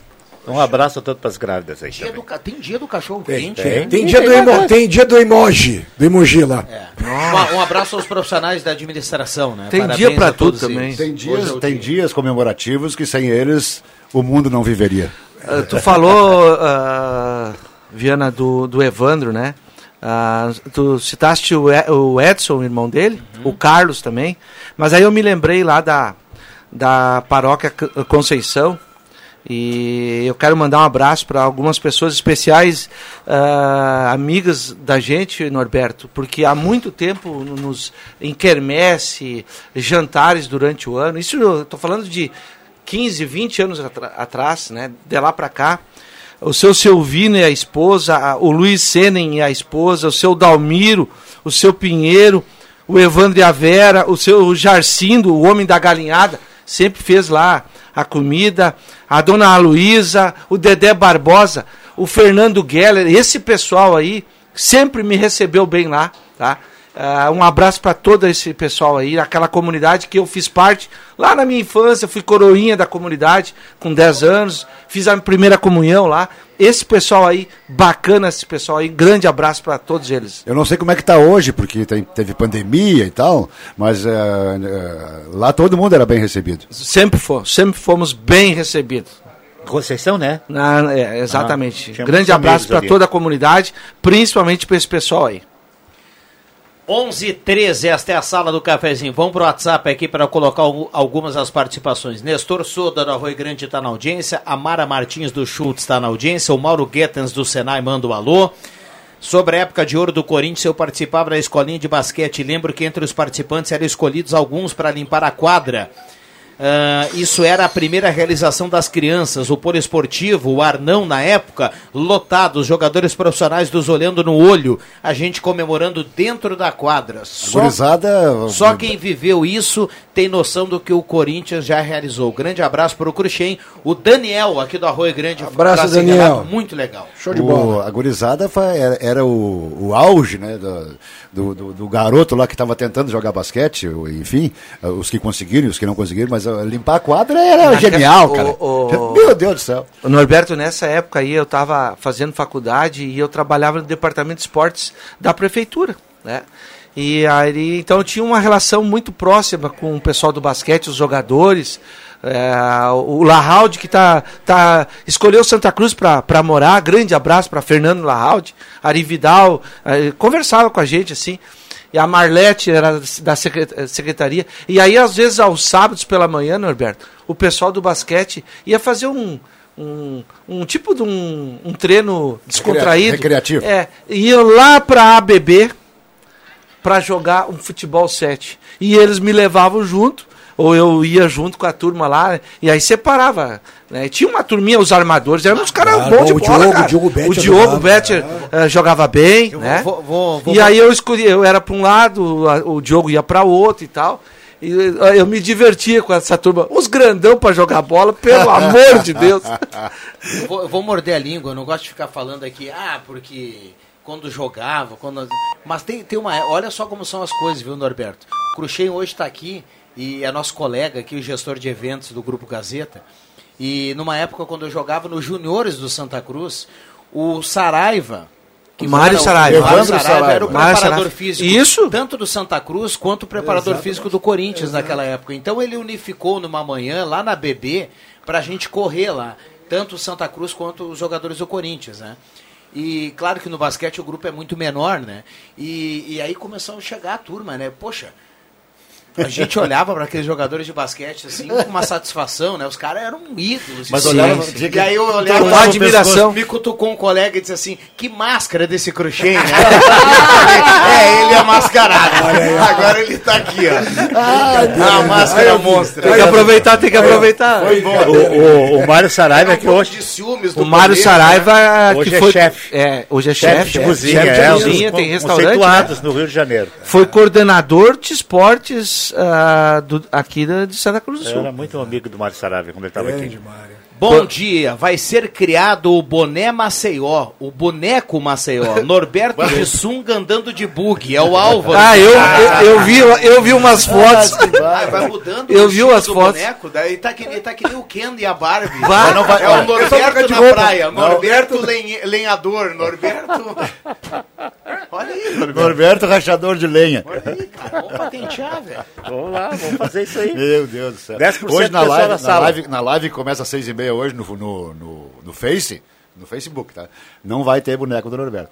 Um abraço a todas as grávidas aí. Dia também. do tem dia do cachorro Tem, quente. tem, né? tem dia do emo, tem dia do emoji, do emoji lá. Um, um abraço aos profissionais da administração, né? Tem Parabéns dia pra a todos tudo eles. também. Tem Hoje dias, é o tem dia. dias comemorativos que sem eles o mundo não viveria. Ah, tu falou, ah, Viana, do, do Evandro, né? Ah, tu citaste o, Edson, o irmão dele, o Carlos também. Mas aí eu me lembrei lá da, da paróquia Conceição. E eu quero mandar um abraço para algumas pessoas especiais, ah, amigas da gente, Norberto, porque há muito tempo nos em jantares durante o ano. Isso eu estou falando de 15, 20 anos atrás, né? De lá para cá. O seu Silvino e a esposa, a- o Luiz Senen e a esposa, o seu Dalmiro, o seu Pinheiro, o Evandro e a Vera, o seu Jarcindo, o homem da galinhada, sempre fez lá a comida, a dona Aloísa, o Dedé Barbosa, o Fernando Geller, esse pessoal aí sempre me recebeu bem lá, tá? Uh, um abraço para todo esse pessoal aí, aquela comunidade que eu fiz parte lá na minha infância, fui coroinha da comunidade com 10 anos, fiz a primeira comunhão lá. Esse pessoal aí, bacana esse pessoal aí, grande abraço para todos eles. Eu não sei como é que tá hoje, porque tem, teve pandemia e tal, mas uh, uh, lá todo mundo era bem recebido. Sempre fomos, sempre fomos bem recebidos. Conceição, né? Na, é, exatamente. Ah, Grande abraço para toda a comunidade, principalmente para esse pessoal aí. 11 13 esta é a sala do cafezinho. Vamos pro WhatsApp aqui para colocar algumas das participações. Nestor Soda do Arroio Grande está na audiência, a Mara Martins do Schultz está na audiência, o Mauro Guetens do Senai manda um alô. Sobre a época de ouro do Corinthians, eu participava da escolinha de basquete. Lembro que entre os participantes eram escolhidos alguns para limpar a quadra. Uh, isso era a primeira realização das crianças. O poliesportivo, o Arnão, na época, lotado, os jogadores profissionais dos olhando no olho, a gente comemorando dentro da quadra. Só, só quem viveu isso tem noção do que o Corinthians já realizou. Grande abraço para o Cruxem. O Daniel, aqui do Arroio Grande. Abraço, Daniel. Muito legal. Show de bola. a gurizada era, era o, o, auge né, do, do, do, do garoto lá que estava tentando jogar basquete, enfim, os que conseguiram e os que não conseguiram, mas limpar a quadra era genial, cara. O, o, Meu Deus do céu. Norberto, nessa época aí eu estava fazendo faculdade e eu trabalhava no departamento de esportes da prefeitura, né? E aí, então eu tinha uma relação muito próxima com o pessoal do basquete, os jogadores. É, o Lahalde que tá, tá, escolheu Santa Cruz para morar. Grande abraço para Fernando Lahalde, Ari Vidal, é, conversava com a gente assim e a Marlete era da secretaria. E aí, às vezes, aos sábados pela manhã, Norberto, o pessoal do basquete ia fazer um, um, um tipo de um, um treino descontraído. Recreativo. É, ia lá para a ABB para jogar um futebol 7. E eles me levavam junto ou eu ia junto com a turma lá, e aí separava. Né? Tinha uma turminha, os armadores, eram uns caras ah, bons de bola, Diogo, cara. Diogo Better o Diogo Better uh, jogava bem, eu né? Vou, vou, vou, e aí eu escolhi, eu era para um lado, o Diogo ia para outro e tal. E eu me divertia com essa turma. Os grandão para jogar bola, pelo amor de Deus. Eu vou, eu vou morder a língua, eu não gosto de ficar falando aqui, ah, porque quando jogava, quando. Mas tem, tem uma. Olha só como são as coisas, viu, Norberto? O Cruxem hoje está aqui e é nosso colega aqui, o gestor de eventos do Grupo Gazeta. E numa época, quando eu jogava nos juniores do Santa Cruz, o Saraiva, que Mário Saraiva. Mário Saraiva, Saraiva era o Mário preparador Saraiva. físico Isso? tanto do Santa Cruz quanto o preparador Exato. físico do Corinthians Exato. naquela época. Então ele unificou numa manhã lá na BB para a gente correr lá, tanto o Santa Cruz quanto os jogadores do Corinthians, né? E claro que no basquete o grupo é muito menor, né? E, e aí começou a chegar a turma, né? Poxa, a gente olhava para aqueles jogadores de basquete assim com uma satisfação, né? Os caras eram ídolos. Mas olhava, sim. E aí eu olhava com admiração. Me cutucou um colega e disse assim: "Que máscara desse crochê, né?" é, ele é mascarado. Agora ele tá aqui, ó. Ah, a máscara monstra. Tem que aproveitar, tem que aproveitar. Foi bom. O, o, o Mário Saraiva é que hoje o Mário Saraiva hoje que é foi chefe. É, hoje é chefe de cozinha, chefe de é, cozinha, tem restaurante né? no Rio de Janeiro. Foi coordenador de esportes uh, do, aqui da, de Santa Cruz do Sul. Eu era muito amigo do Mário Saravia quando ele estava aqui. Mário. Bom dia, vai ser criado o boné Maceió, o boneco Maceió, Norberto de Sunga andando de bug, é o Álvaro. Ah, eu, eu, eu, vi, eu vi umas fotos. Ah, vai mudando eu vi umas fotos. boneco, daí tá que, tá que nem o Ken e a Barbie. Vai, não vai, é o Norberto na praia, Norberto lenhador, Norberto... Olha aí, Norberto. Norberto rachador de lenha. Olha aí, cara, vamos patentear, velho. Vamos lá, vamos fazer isso aí. Meu Deus do céu. Hoje na live, na live, na live começa às seis e meia hoje no, no, no, no Face, no Facebook, tá? Não vai ter boneco do Norberto.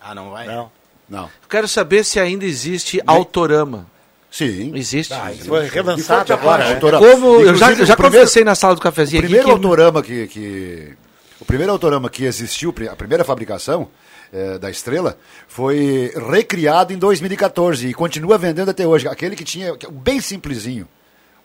Ah, não vai? Não. Não. Quero saber se ainda existe Autorama. Sim. Existe. Ah, isso foi relançado agora. Né? Como eu já, já conversei na sala do cafezinho o primeiro aqui. Autorama que, que, o primeiro Autorama que existiu, a primeira fabricação é, da Estrela, foi recriado em 2014 e continua vendendo até hoje. Aquele que tinha, bem simplesinho.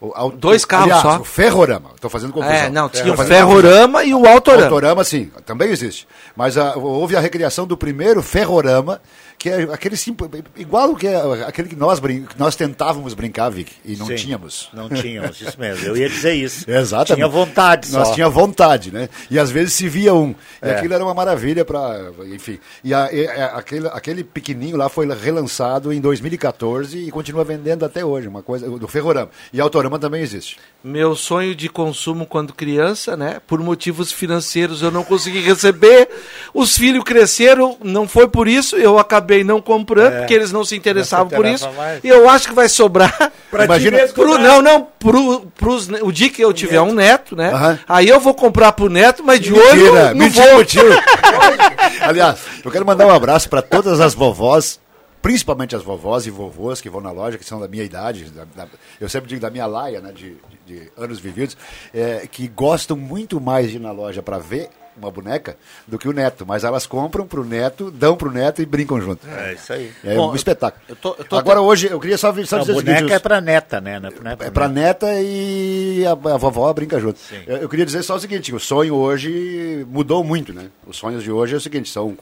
O, Dois carros aliás, só. O Ferrorama. Estou fazendo confusão. É, não, tinha o Ferrorama e o Autorama. Autorama, sim, também existe. Mas a, houve a recriação do primeiro Ferrorama, que é aquele simples, igual o que é aquele que nós, brin- que nós tentávamos brincar, Vic, e não Sim, tínhamos. Não tínhamos, isso mesmo. Eu ia dizer isso. Exatamente. Tinha vontade Nós só. tinha vontade, né? E às vezes se via um. E É. aquilo era uma maravilha para, enfim. E, a- e a- aquele, aquele pequenininho lá foi relançado em 2014 e continua vendendo até hoje, uma coisa do Ferrorama. E Autorama também existe. Meu sonho de consumo quando criança, né? Por motivos financeiros eu não consegui receber. Os filhos cresceram, não foi por isso, eu acabei não comprando, É. porque eles não se interessavam Não se por isso. mais. E eu acho que vai sobrar. Pra ti Imagina, mesmo pro, comprar. não, não, pro, pros, o dia que eu tiver um neto, né? Aham. Aí eu vou comprar pro neto, mas de olho no mentira, voo. mentira. Aliás, eu quero mandar um abraço para todas as vovós, principalmente as vovós e vovôs que vão na loja, que são da minha idade, da- da- eu sempre digo da minha laia, né, de, de- de anos vividos, é, que gostam muito mais de ir na loja para ver uma boneca do que o neto, mas elas compram pro neto, dão pro neto e brincam junto. É isso aí. É Bom, um espetáculo. eu tô- eu tô Agora até- hoje eu queria só, só A dizer o boneca seguinte, é pra neta, né? Não é pra, é pra neta e a, a vovó brinca junto. Eu, eu queria dizer só o seguinte, o sonho hoje mudou muito, né? Os sonhos de hoje é o seguinte, são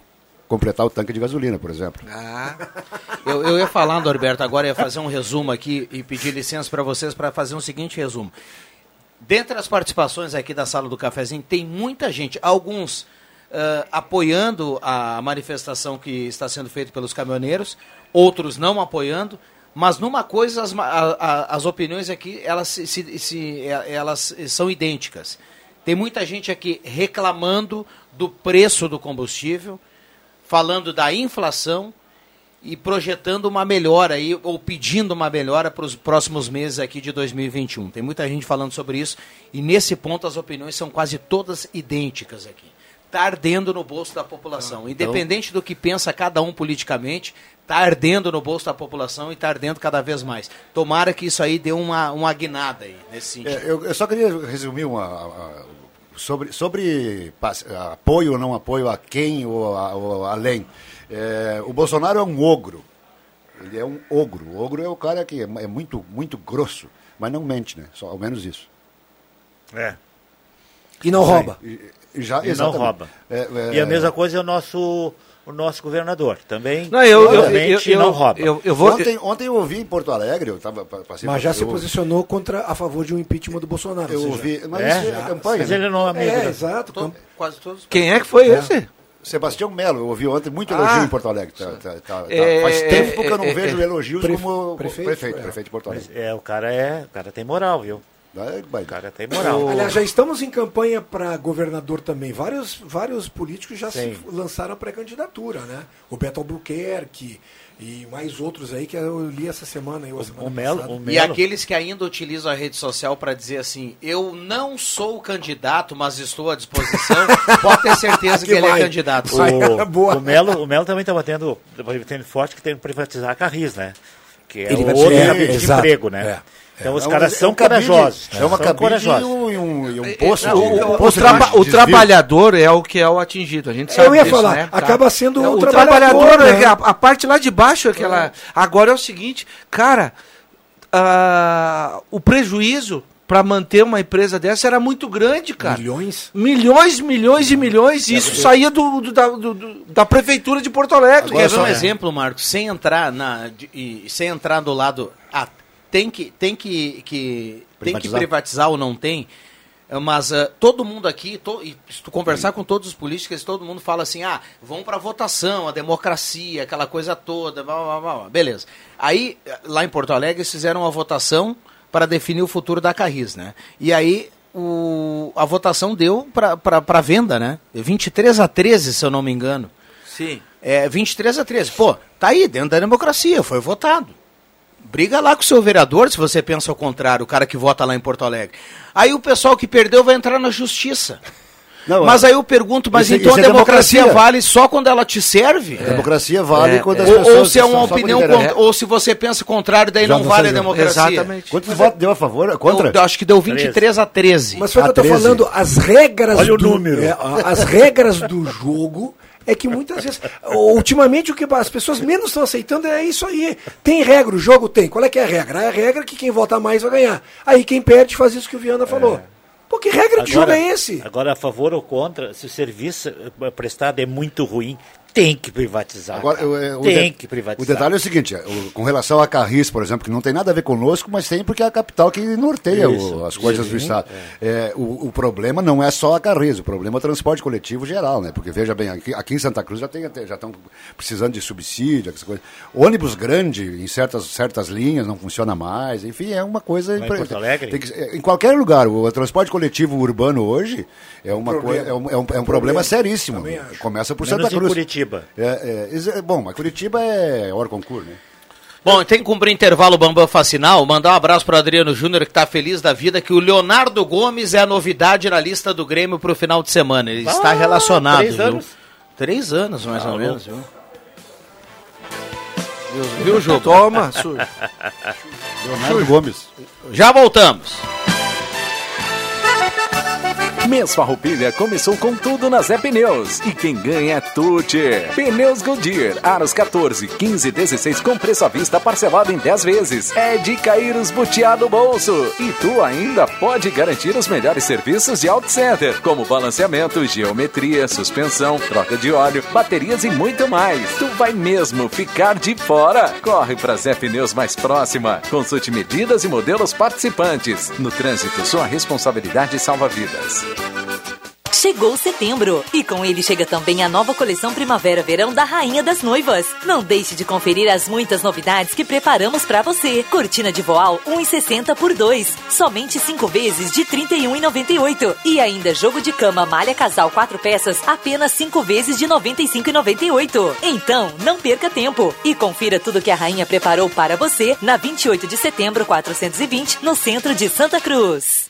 completar o tanque de gasolina, por exemplo. Ah, eu, eu ia falar, Norberto, agora ia fazer um resumo aqui e pedir licença para vocês para fazer um seguinte resumo. Dentre as participações aqui da sala do cafezinho, tem muita gente, alguns ah, apoiando a manifestação que está sendo feita pelos caminhoneiros, outros não apoiando, mas numa coisa as, a- a- as opiniões aqui elas, se, se- se- eh, elas são idênticas. Tem muita gente aqui reclamando do preço do combustível, falando da inflação e projetando uma melhora aí, ou pedindo uma melhora para os próximos meses aqui de 2021. Tem muita gente falando sobre isso e nesse ponto as opiniões são quase todas idênticas aqui. Está ardendo no bolso da população. Independente do que pensa cada um politicamente, está ardendo no bolso da população e está ardendo cada vez mais. Tomara que isso aí dê uma, uma guinada aí nesse sentido. É, eu, eu só queria resumir uma, a- a- sobre, sobre apoio ou não apoio a quem ou, a- ou além. É, o Bolsonaro é um ogro. Ele é um ogro. O ogro é o cara que é, é muito, muito grosso, mas não mente, né? Só, ao menos isso. É. E não rouba. E, já, E não rouba. É, é, E a mesma coisa é o nosso, o nosso governador. Também Não, eu- eu- eu- eu- não rouba. eu- eu vou- Ontem, ontem eu ouvi em Porto Alegre, eu tava, pa- passei Mas por- já se posicionou contra a favor de um impeachment do Bolsonaro. Eu ou ouvi, mas É? isso é campanha. Mas né? ele não é amigo. É, exato. Quase todos. Quem é que foi É. esse? Sebastião Melo, eu ouvi ontem muito elogio Ah. em Porto Alegre. Tá- tá- tá- tá- É, faz tempo é, que eu não é, vejo é, elogios pref- como prefeito, prefeito, é. prefeito, de Porto Alegre. É, o cara é, o cara tem moral, viu? Vai- vai. O cara tem moral. Aliás, já estamos em campanha para governador também. Vários, vários políticos já Sim. se lançaram a pré-candidatura, né? O Beto Albuquerque e mais outros aí que eu li essa semana. aí, a semana O Melo, o Melo. E aqueles que ainda utilizam a rede social para dizer assim, eu não sou candidato, mas estou à disposição, pode ter certeza que, Que ele vai. é candidato. O, Boa. o Melo, o Melo também está batendo, batendo forte que tem que privatizar a Carris, né? Que é Ele vai outro de exato. emprego, né? É. Então os É caras é são corajosos. É uma cabide e corajosos. um, e um, e um poço de, O, o- o poço de traba- o desvio. trabalhador é o que é o atingido. A gente sabe Eu ia disso, falar, né? acaba sendo É, o o trabalhador, trabalhador. é né? a, a parte lá de baixo é aquela. Agora é o seguinte, cara, ah, o prejuízo para manter uma empresa dessa era muito grande, cara. Milhões? Milhões, milhões e milhões. E isso saía do, do- da, do- da prefeitura de Porto Alegre. Quer ver um é. exemplo, Marcos? Sem entrar na, de- e sem entrar do lado, ah, tem que tem que, que tem que Privatizar. privatizar ou não tem? eh, Mas ah, todo mundo aqui, to, e se tu conversar com todos os políticos, todo mundo fala assim: ah, vão para votação, a democracia, aquela coisa toda, blá, blá, blá, blá. beleza. Aí, eh, lá em Porto Alegre, eles fizeram uma votação para definir o futuro da Carris, né? E aí o, a votação deu para venda, né? 23 a 13, se eu não me engano. Sim. É 23 a 13. Pô, tá aí, dentro da democracia, foi votado. Briga lá com o seu vereador se você pensa o contrário, o cara que vota lá em Porto Alegre. Aí o pessoal que perdeu vai entrar na justiça. Não, mas é- aí eu pergunto, mas Isso é- então isso a é democracia, democracia. vale só quando ela te serve? A democracia vale É, quando as Ou, pessoas... ou se é uma opinião contra, ou se você pensa o contrário, daí Já não vale a democracia. Exatamente. Quantos votos deu a favor? Contra? Eu, eu acho que deu 23 a 13. Mas foi o que eu tô 13. falando, as regras Olha o do, número. é, a- as regras do jogo é que muitas vezes, ultimamente o que as pessoas menos estão aceitando é isso aí. Tem regra, o jogo tem. Qual é que é a regra? É a regra que quem votar mais vai ganhar. Aí quem perde faz isso que o Viana falou. Pô, que regra de jogo é esse? Agora, a favor ou contra, se o serviço eh, prestado é muito ruim, Tem que privatizar. Agora, eu, é, o tem de- que privatizar. O detalhe é o seguinte, é, o- com relação a Carris, por exemplo, que não tem nada a ver conosco, mas tem porque é a capital que norteia o- Isso. as coisas do Sim, Estado. É, o, o problema não é só a Carris, o problema é o transporte coletivo geral, né? Porque, veja bem, aqui, aqui em Santa Cruz já tem até- já estão precisando de subsídio, essas coisas. Ônibus grande em certas, certas linhas não funciona mais, enfim, é uma coisa... Em Porto Alegre? tem que- é, em qualquer lugar, o, o transporte coletivo urbano hoje é, uma problema. coisa, é, um, é um- é um problema seríssimo. Começa por Menos Santa em Cruz. Curitiba. É, é, is- é, bom, mas Curitiba é hora concurso, né? Bom, tem que cumprir intervalo Bambam Facinal. Mandar um abraço para Adriano Júnior, que está feliz da vida, que o Leonardo Gomes é a novidade na lista do Grêmio para o final de semana. Ele está Ah, relacionado. três viu? anos? Três anos, mais Ah, ou menos, viu? Viu, Ju? Toma, sujo. Leonardo Gomes. Já voltamos. Mês Farroupilha começou com tudo na Zé Pneus. E quem ganha é Tuti. Pneus Goodyear, aros 14, 15 16 com preço à vista parcelado em 10 vezes. É de cair os butiá do bolso. E tu ainda pode garantir os melhores serviços de Auto Center, como balanceamento, geometria, suspensão, troca de óleo, baterias e muito mais. Tu vai mesmo ficar de fora. Corre pra Zé Pneus mais próxima. Consulte medidas e modelos participantes. No trânsito, sua responsabilidade salva vidas. Chegou setembro e com ele chega também a nova coleção Primavera-Verão da Rainha das Noivas. Não deixe de conferir as muitas novidades que preparamos pra você. Cortina de voal 1,60 por 2, somente 5 vezes de R$ 31,98 e ainda jogo de cama malha casal 4 peças apenas 5 vezes de R$ 95,98. Então, não perca tempo e confira tudo que a rainha preparou para você na 28 de setembro 420 no centro de Santa Cruz.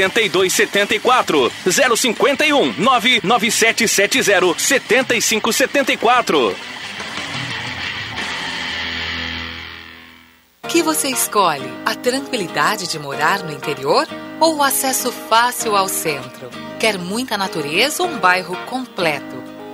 8274 051 99770 7574 O que você escolhe? A tranquilidade de morar no interior ou o acesso fácil ao centro? Quer muita natureza ou um bairro completo?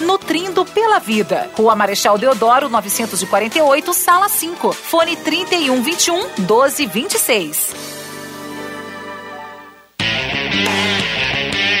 nutrindo pela vida. Rua Marechal Deodoro, 948, sala 5. Fone 3121 1226.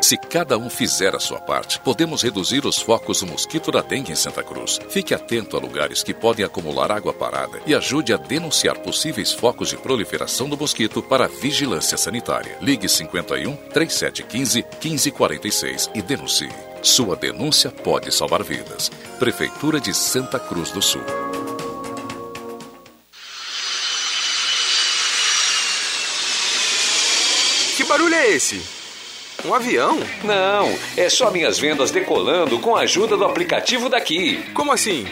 Se cada um fizer a sua parte, podemos reduzir os focos do mosquito da dengue em Santa Cruz. Fique atento a lugares que podem acumular água parada e ajude a denunciar possíveis focos de proliferação do mosquito para a vigilância sanitária. Ligue 51 3715 1546 e denuncie. Sua denúncia pode salvar vidas. Prefeitura de Santa Cruz do Sul. Que barulho é esse? Um avião? Não, é só minhas vendas decolando com a ajuda do aplicativo daqui. Como assim?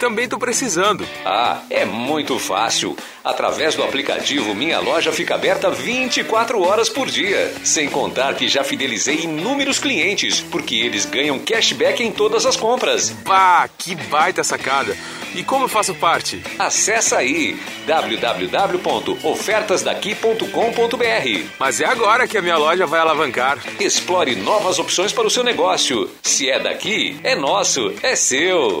Também tô precisando. Ah, é muito fácil. Através do aplicativo Minha Loja fica aberta 24 horas por dia. Sem contar que já fidelizei inúmeros clientes, porque eles ganham cashback em todas as compras. Pá, que baita sacada. E como eu faço parte? Acesse aí www.ofertasdaqui.com.br. Mas é agora que a minha loja vai alavancar. Explore novas opções para o seu negócio. Se é daqui, é nosso, é seu.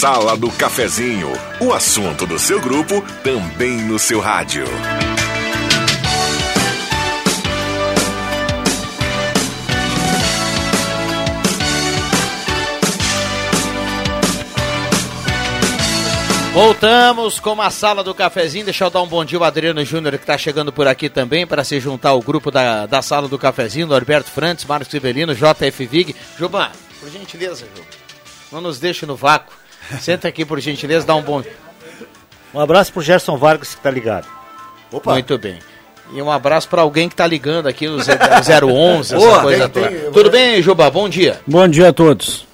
Sala do Cafezinho, o assunto do seu grupo também no seu rádio. Voltamos com a sala do cafezinho. Deixa eu dar um bom dia ao Adriano Júnior, que está chegando por aqui também, para se juntar ao grupo da, da sala do cafezinho, Norberto Frantes, Marcos Rivelino, JF Vig. Juba, por gentileza, Juba, não nos deixe no vácuo. Senta aqui, por gentileza, dá um bom. Um abraço pro Gerson Vargas que tá ligado. Opa. Muito bem. E um abraço para alguém que tá ligando aqui no 011, essa Boa, coisa tem- toda. tem- Tudo bem, Juba? Bom dia. Bom dia a todos.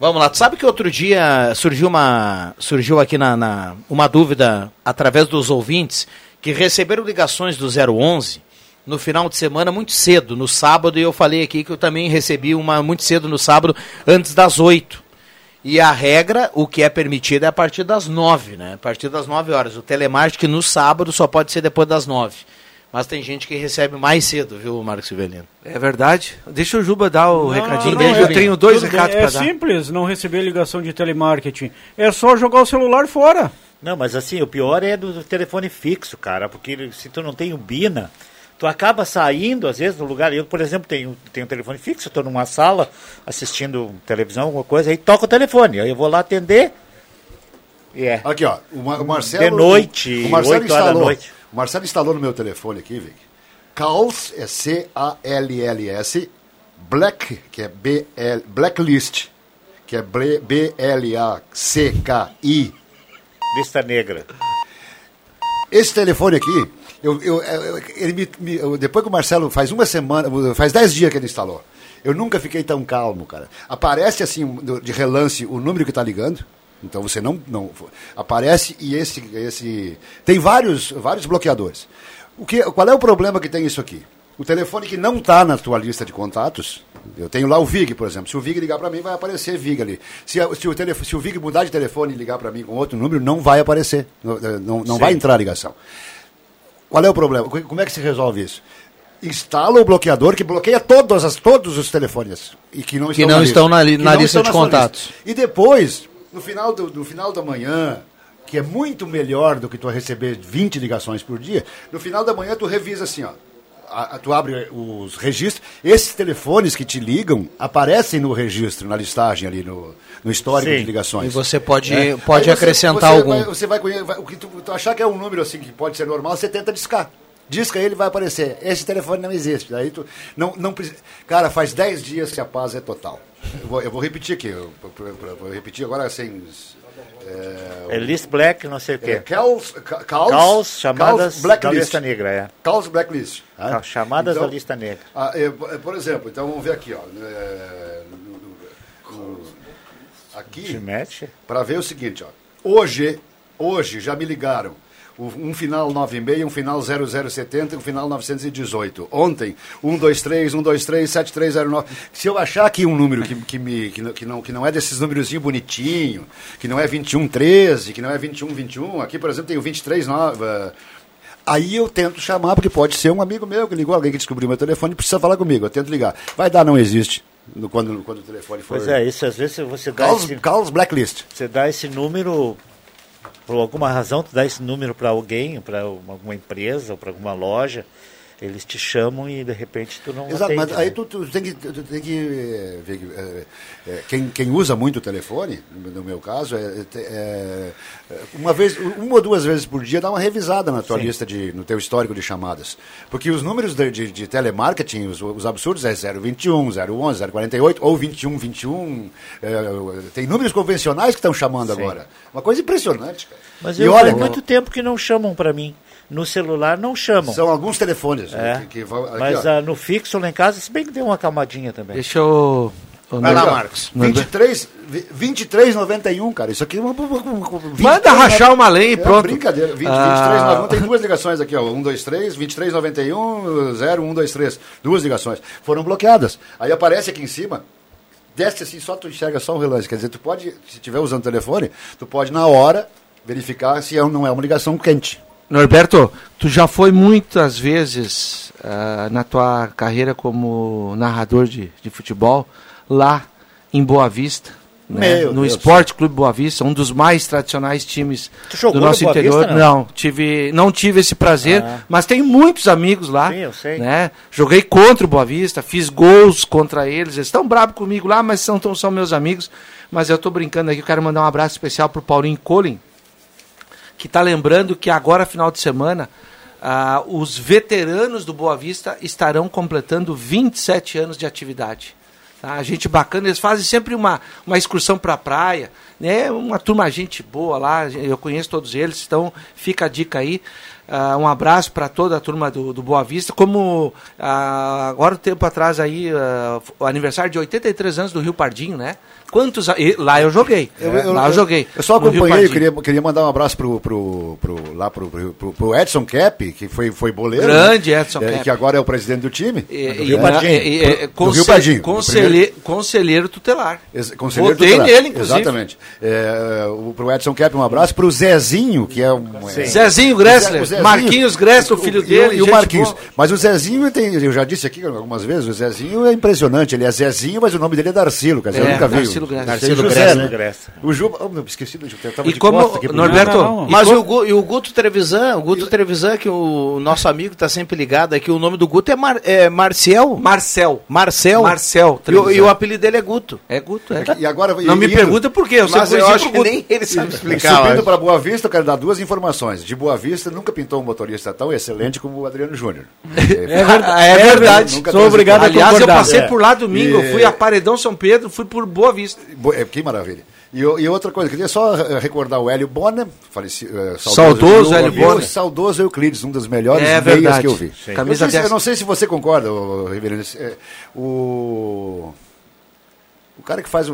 Vamos lá. Tu sabe que outro dia surgiu uma surgiu aqui na, na- uma dúvida através dos ouvintes que receberam ligações do 011 no final de semana muito cedo, no sábado, e eu falei aqui que eu também recebi uma muito cedo no sábado, antes das 8. E a regra, o que é permitido é a partir das 9, né? A partir das 9 horas. O telemarketing no sábado só pode ser depois das 9. Mas tem gente que recebe mais cedo, viu, Marcos Silvelino? É verdade. Deixa o Juba dar o recadinho Não, dele. não, eu é- tenho dois tudo recados bem, para É dar. simples não receber ligação de telemarketing. É só jogar o celular fora. Não, mas assim, o pior é do, do telefone fixo, cara, porque se tu não tem o Bina, tu acaba saindo, às vezes, no lugar. Eu, por exemplo, tenho, tenho um telefone fixo, estou numa sala assistindo televisão, alguma coisa, aí toca o telefone. Aí eu vou lá atender. E é. Aqui, ó, o, Ma- o Marcelo. De noite, o Marcelo 8 horas da instalou. noite. O Marcelo instalou no meu telefone aqui, Vic. Calls é C-A-L-L-S. Black, que é B-L, Blacklist, que é B- B-L-A-C-K-I. Lista negra. Esse telefone aqui, eu, eu- eu- ele me- me- eu- depois que o Marcelo faz uma semana, faz dez dias que ele instalou. Eu nunca fiquei tão calmo, cara. Aparece assim, de relance, o número que está ligando. Então você não, não. Aparece e esse. esse tem vários, vários bloqueadores. O que, qual é o problema que tem isso aqui? O telefone que não está na tua lista de contatos, eu tenho lá o VIG, por exemplo. Se o VIG ligar para mim, vai aparecer VIG ali. Se, se o, telefone, se o VIG mudar de telefone e ligar para mim com outro número, não vai aparecer. Não, não, não vai entrar a ligação. Qual é o problema? Co- Como é que se resolve isso? Instala o bloqueador que bloqueia todas as, todos os telefones e que não Que estão não na estão lista. na li- na lista de contatos. lista. E depois, no final, do, no final da manhã, que é muito melhor do que tu receber 20 ligações por dia, no final da manhã tu revisa assim, ó. A- a- tu abre os registros, esses telefones que te ligam aparecem no registro, na listagem ali, no, no histórico Sim. de ligações. E você pode- É. pode Aí você- acrescentar você algum. vai- você vai, vai- o que tu, tu achar que é um número assim que pode ser normal, você tenta discar. Disca ele vai aparecer. Esse telefone não existe. Aí tu não não. Cara, faz 10 dias que a paz é total. Eu vou, eu vou repetir aqui. Eu, eu- eu- vou repetir agora sem. É List Black, não sei o quê. É, Calls, ca- calls, Calls, chamadas da lista negra, é. Calls blacklist. Cal- chamadas Então, da lista negra. ah, é, é, por exemplo, então vamos ver aqui, ó. é, no- no- no- aqui. Para ver o seguinte, ó. Hoje, hoje já me ligaram. Um final 96, um final 0070 e um final 918. Ontem, 123, 123, 7309. Se eu achar aqui um número que, que, me, que, não- que, não, que não é desses númerozinho bonitinho, que não é 2113, que não é 2121, aqui, por exemplo, tem o 239. eh, Aí eu tento chamar, porque pode ser um amigo meu que ligou, alguém que descobriu meu telefone e precisa falar comigo. Eu tento ligar. Vai dar, não existe. no- quando, quando o telefone for. Pois é, isso às vezes você dá Calls, esse, calls blacklist. você dá esse número por alguma razão tu dá esse número para alguém, para alguma empresa ou para alguma loja, eles te chamam e de repente tu não Exato, atende, mas aí né? tu, tu tem que, tu tem que eh, ver eh, eh, quem, quem usa muito o telefone, no meu caso, é, é, é, uma vez, uma ou duas vezes por dia dá uma revisada na tua Sim. lista de, no teu histórico de chamadas, porque os números de, de, de telemarketing, os, os absurdos é 021, 011, 048 ou 21, 21, eh, tem números convencionais que estão chamando Sim. agora, uma coisa impressionante, cara. Mas E eu olha, muito tempo que não chamam para mim. No celular não chamam. São alguns telefones. É. que- que vão- aqui, Mas ó. ah, no fixo lá em casa, se bem que deu uma calmadinha também. Deixa eu. ô, Vai lá. Marcos. 23, vi- 23,91, cara. Isso aqui é uma. uma- uma- uma- 23, Manda rachar uma lenha e é pronto. brincadeira. 20, Ah. 23,91. Tem duas ligações aqui, ó. 1, 2, 3, 23,91, 0, 1, 2, 3. Duas ligações. Foram bloqueadas. Aí aparece aqui em cima. Desce assim, só tu enxerga só um relance. Quer dizer, tu pode, se estiver usando o telefone, tu pode na hora verificar se é não é uma ligação quente. Norberto, tu já foi muitas vezes ah, na tua carreira como narrador de, de futebol lá em Boa Vista, né? No Deus. Esporte Clube Boa Vista, um dos mais tradicionais times do no nosso Boa interior. Vista, não? não? tive, não tive esse prazer, Ah. mas tenho muitos amigos lá. Sim, eu sei. Né? Joguei contra o Boa Vista, fiz gols contra eles. Eles estão bravos comigo lá, mas são, tão- são meus amigos. Mas eu estou brincando aqui, eu quero mandar um abraço especial pro Paulinho Colin, que está lembrando que agora, final de semana, ah, os veteranos do Boa Vista estarão completando 27 anos de atividade. Tá? Gente bacana, eles fazem sempre uma, uma excursão para a praia, né? uma turma gente boa lá, eu conheço todos eles, então fica a dica aí. Ah, um abraço para toda a turma do, do Boa Vista. Como ah, agora, um tempo atrás, aí, ah, o aniversário de 83 anos do Rio Pardinho, né? Quantos. Lá eu joguei. lá eu joguei. Eu só acompanhei, eu queria, queria mandar um abraço pro, pro, pro, lá pro, pro, pro- Edson Cap, que foi, foi boleiro. Grande né? Edson É, Cap. Que agora é o presidente do time. E- do Rio Pardinho. e- e- Pro- do Rio Pardinho. conselhe- o primeiro- Conselheiro tutelar. Ex- Conselheiro Votei tutelar. nele, inclusive. Exatamente. É, o, pro Edson Cap, um abraço. Pro Zezinho, que é um. é- Zezinho o Ze- Gressler, o Zezinho- Marquinhos Gressler, o filho e dele, E o Marquinhos. boa. Mas o Zezinho, tem, eu já disse aqui algumas vezes, o Zezinho é impressionante. Ele é Zezinho, mas o nome dele é Darcilo. Quer dizer, eu É, nunca vi. José, Gressler. né? Gressler. O Juba. Oh, meu, esqueci do eu tava E de como, costa Norberto, Não, não. e Mas e o, Gu- e o Guto Trevisan, o Guto Trevisan, que o nosso amigo está sempre ligado aqui, o nome do Guto é, Mar, é Marcial? Marcel. Marcel? Marcel E o, e o apelido dele é Guto. É Guto, é. E agora, Não me indo- pergunta por quê, eu Mas eu acho que nem ele sabe E explicar. subindo para Boa Vista, eu quero dar duas informações. De Boa Vista, nunca pintou um motorista tão excelente como o Adriano Júnior. É verdade. É verdade. Nunca Sou obrigado a Aliás, eu passei É. por lá domingo, E- eu fui a Paredão São Pedro, fui por Boa Vista. É, Que maravilha. E, o- e outra coisa, queria só eh, recordar o Hélio Bona, faleci, eh, Saudoso e o- Hélio o Bona. Saudoso Euclides, um dos melhores É meias verdade. que eu vi. Sim. Eu, Camisa não sei se, 10. eu não sei se você concorda, Ribeiro. eh, o... O cara que faz,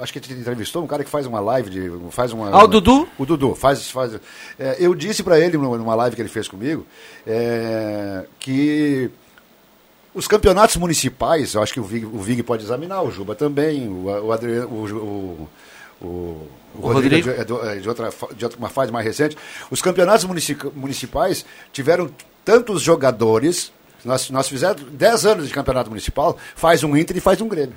acho que te entrevistou, um cara que faz uma live de, faz uma. Ah, o Dudu? O Dudu faz, faz. eh, eu disse para ele numa live que ele fez comigo eh, que os campeonatos municipais, eu acho que o Vig, o Vig pode examinar, o Juba também, o, o Adriano, o, o, o, o Rodrigo, Rodrigo. é do- é de, outra, de outra uma fase mais recente. Os campeonatos munici- municipais tiveram tantos jogadores. Nós, nós fizemos 10 anos de campeonato municipal, faz um Inter e faz um Grêmio.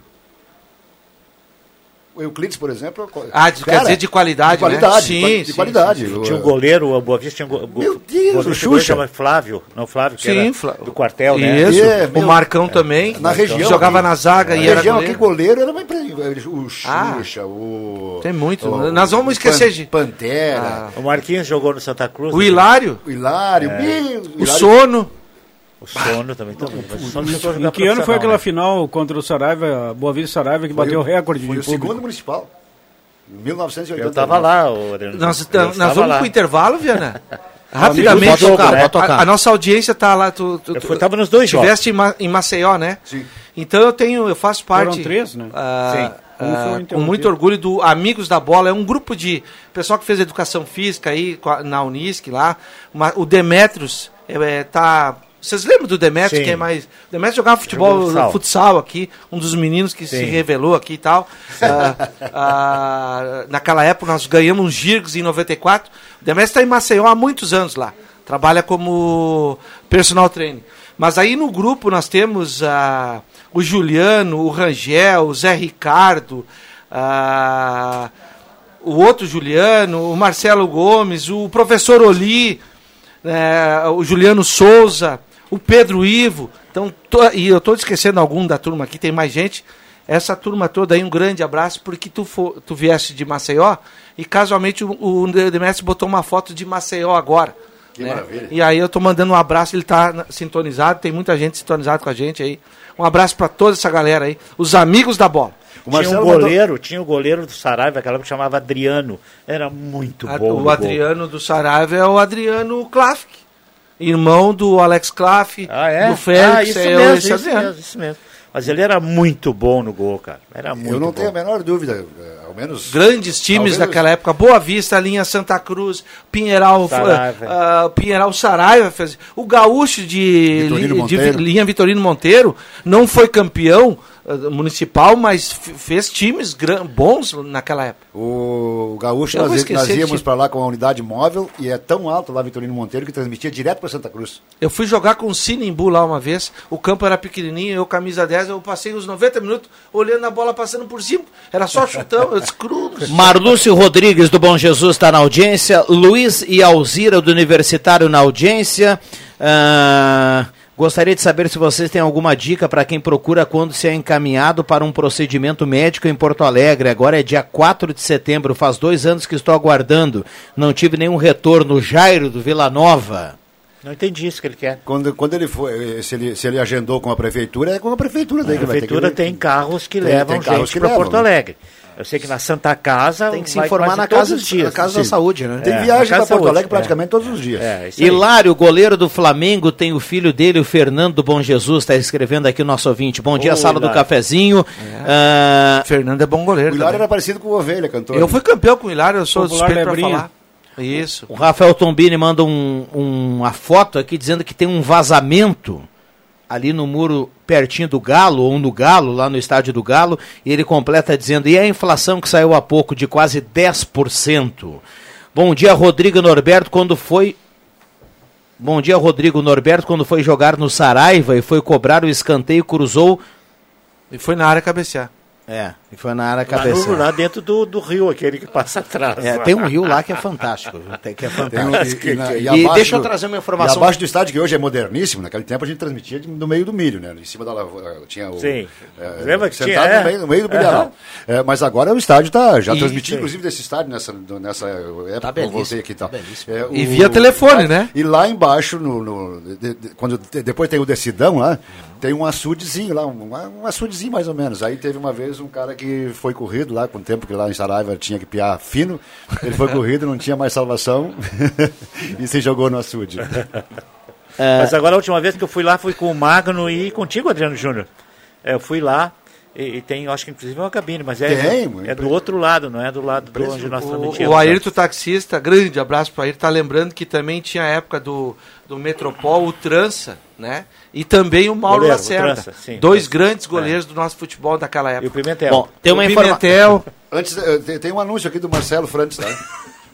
O Euclides, por exemplo. Ah, de- quer dizer de qualidade, De qualidade, né? de, Sim, quali- de sim, qualidade. Tinha, tinha um goleiro, o Boa Vista tinha um go- Meu Deus, Boa o Vista Xuxa. chama Flávio, não Flávio, que Sim, era Flá- do quartel, né? Isso, É, o meu- Marcão também. Na região. Jogava aqui- na zaga na e era região goleiro. aqui, goleiro era uma empresa. O Ah. Xuxa, o. Tem muito. o- Nós vamos esquecer Pan- de- Pantera. O Marquinhos jogou no Santa Cruz. O né? Hilário, O Hilário. É. meu, o Sono. O o Sono chegou a Em jogar que ano foi aquela né? final contra o Saraiva, Boa Vista Saraiva, que Foi bateu o- recorde Foi de o público? segundo municipal. Em 1980. Eu tava lá, Adriano. Nós, nós estava vamos lá. pro intervalo, Viana? Rapidamente, Pode tocar, a- pode tocar. A, a nossa audiência tá lá. Tu, tu, Eu fui- tava nos dois jogos. Tiveste em, Ma- em Maceió, né? Sim. Então eu tenho, eu faço parte. Foram três, né? ah, Sim. ah, com muito orgulho do Amigos da Bola. É um grupo de pessoal que fez educação física aí na Unisc lá. Uma- o Demetrios é, é, tá. Vocês lembram do Demetrios, Sim. que é mais. O Demetrios jogava futebol, futsal. futsal. aqui, um dos meninos que se Sim. revelou aqui e tal. Ah, ah, naquela época nós ganhamos uns Girgs em 94. O Demetrios está em Maceió há muitos anos lá. Trabalha como personal trainer. Mas aí no grupo nós temos ah, o Juliano, o Rangel, o Zé Ricardo, ah, o outro Juliano, o Marcelo Gomes, o professor Oli, é, o Juliano Souza, o Pedro Ivo. Então, tô, e eu estou esquecendo algum da turma aqui, tem mais gente. Essa turma toda aí, um grande abraço, porque tu, for, tu vieste de Maceió e casualmente o, o Demestre botou uma foto de Maceió agora. Que né? maravilha. E aí eu tô mandando um abraço, ele tá sintonizado, tem muita gente sintonizada com a gente aí. Um abraço para toda essa galera aí, os amigos da bola. tinha um goleiro, tinha um goleiro do Saraiva, aquela que chamava Adriano. Era muito A- bom. o gol. Adriano do Saraiva é o Adriano Klafk, irmão do Alex Klaf, do Félix, ah, isso é mesmo, isso mesmo, isso mesmo. Mas ele era muito bom no gol, cara. Era muito Eu não bom. tenho a menor dúvida, eh, ao menos. Grandes times talvez- daquela época, Boa Vista, linha Santa Cruz, Pinheiral, Saraiva. ah, Pinheiral Saraiva, fez, o gaúcho de, Vitorino li- de linha Vitorino Monteiro não foi campeão ah, municipal, mas fez times bons naquela época. O Gaúcho, Eu nós, nós íamos para lá com a unidade móvel e é tão alto lá Vitorino Monteiro que transmitia direto para Santa Cruz. Eu fui jogar com o Sinimbu lá uma vez, o campo era pequenininho, eu camisa 10, eu passei os 90 minutos olhando a bola passando por cima, era só chutão, eu disse, cruz. Marlúcio Rodrigues do Bom Jesus está na audiência. Luiz e Alzira do Universitário na audiência. Ah, gostaria de saber se vocês têm alguma dica para quem procura quando se é encaminhado para um procedimento médico em Porto Alegre. Agora é dia 4 de setembro, faz dois anos que estou aguardando. Não tive nenhum retorno. Jairo do Vila Nova. Não entendi isso que ele quer. Quando, quando ele foi, se ele, se ele agendou com a prefeitura, é com a prefeitura daí A que vai ter prefeitura que... tem carros que Tem- levam tem carros gente para Porto né? Eu sei que na Santa Casa Tem que se informar na casa- os dias. na casa da saúde, né? Tem É, viagem para da Porto Alegre é. praticamente todos os dias. É. Hilário, goleiro do Flamengo, tem o filho dele, o Fernando do Bom Jesus, está escrevendo aqui o nosso ouvinte. Bom dia, Ô, sala do Hilário. cafezinho. Ah, Fernando é bom goleiro. O Hilário também. era parecido com o Ovelha, cantor. Eu fui campeão com o Hilário, eu sou Popular suspeito para falar. Isso. O Rafael Tombini manda um- uma foto aqui dizendo que tem um vazamento ali no muro pertinho do Galo, ou no Galo, lá no estádio do Galo, e ele completa dizendo, e a inflação que saiu há pouco de quase 10%. Bom dia, Rodrigo Norberto, quando foi... Bom dia, Rodrigo Norberto, quando foi jogar no Saraiva e foi cobrar o escanteio, cruzou... E foi na área cabecear. É, e foi na área Lá, no- cabecear. lá dentro do, do rio, aquele que passa atrás. É, tem um rio lá que é fantástico? Tem, que é um- fantástico. e, e na- e E deixa eu do- trazer uma E informação. abaixo do estádio, que hoje é moderníssimo, naquele tempo a gente transmitia de- no meio do milho, né? Em cima da lavoura, tinha o... Sim. é, Lembra que sentado tinha, é? no, meio, no meio do milharal. Aham. É, mas agora o estádio está... Já transmiti, inclusive, desse estádio nessa, nessa época Tá que eu voltei aqui e tal. tá. É, E via telefone, né? E lá embaixo, no, no- de- de- quando depois tem o decidão lá, tem um açudezinho lá, um, um açudezinho mais ou menos. Aí teve uma vez um cara que foi corrido lá, com o tempo que lá em Saraiva tinha que piar fino, ele foi corrido, não tinha mais salvação e se jogou no açude. Mas agora a última vez que eu fui lá foi com o Magno e contigo, Adriano Júnior. É, Eu fui lá e, e tem, acho que inclusive uma cabine, mas é, Tem, é do outro lado, não é do lado do onde nós transmitimos. O, o Ayrton Taxista, grande abraço para Ayrton, tá lembrando que também tinha a época do, do Metropol, o Trança, né? E também o Mauro Goleiro, o Lacerda. Trança, sim, Dois Trança. grandes goleiros do nosso futebol daquela época. E o Pimentel. Bom, tem uma o informação. Pimentel. Antes, eh, tem, tem um anúncio aqui do Marcelo Frantes, tá?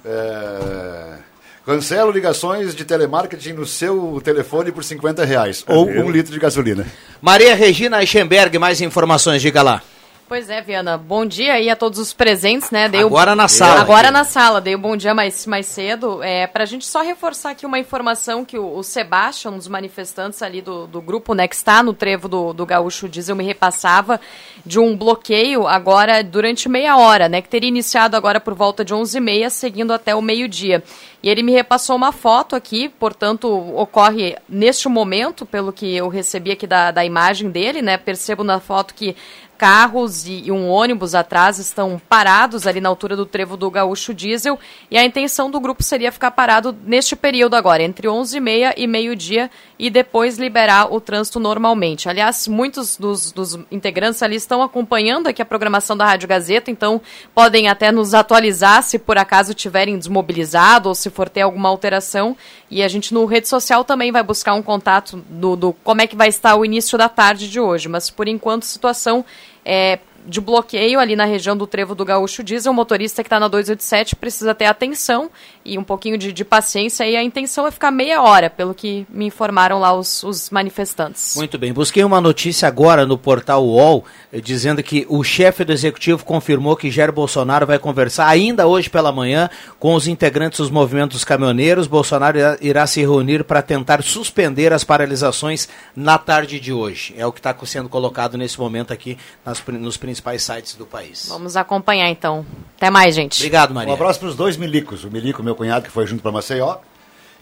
É, cancelo ligações de telemarketing no seu telefone por 50 reais. ou um litro de gasolina. Maria Regina Eichenberg, mais informações, diga lá. Pois é, Viana. Bom dia aí a todos os presentes, né? Dei o- Agora na sala. Agora na sala. Dei o bom dia mais, mais cedo. É, pra gente só reforçar aqui uma informação que o, o Sebastião, um dos manifestantes ali do, do grupo, né, que está no trevo do, do Gaúcho Diesel, me repassava de um bloqueio agora durante meia hora, né? Que teria iniciado agora por volta de 11h30, seguindo até o meio-dia. E ele me repassou uma foto aqui, portanto, ocorre neste momento, pelo que eu recebi aqui da, da imagem dele, né? Percebo na foto que carros e, um ônibus atrás estão parados ali na altura do trevo do Gaúcho Diesel. E a intenção do grupo seria ficar parado neste período agora, entre 11h30 e meio-dia e depois liberar o trânsito normalmente. Aliás, muitos dos, dos integrantes ali estão acompanhando aqui a programação da Rádio Gazeta, então podem até nos atualizar se por acaso tiverem desmobilizado ou se for ter alguma alteração. E a gente no rede social também vai buscar um contato do, do como é que vai estar o início da tarde de hoje. Mas por enquanto, situação é, de bloqueio ali na região do Trevo do Gaúcho Diesel. O motorista que está na 287 precisa ter atenção e um pouquinho de, de paciência. E a intenção é ficar meia hora, pelo que me informaram lá os, os manifestantes. Muito bem. Busquei uma notícia agora no portal UOL, eh, dizendo que o chefe do executivo confirmou que Jair Bolsonaro vai conversar ainda hoje pela manhã com os integrantes dos movimentos caminhoneiros. Bolsonaro irá, irá se reunir para tentar suspender as paralisações na tarde de hoje. É o que está sendo colocado nesse momento aqui nas, nos principais sites do país. Vamos acompanhar então. Até mais, gente. Obrigado, Maria. Um abraço para os dois milicos. O milico, meu cunhado, que foi junto para Maceió.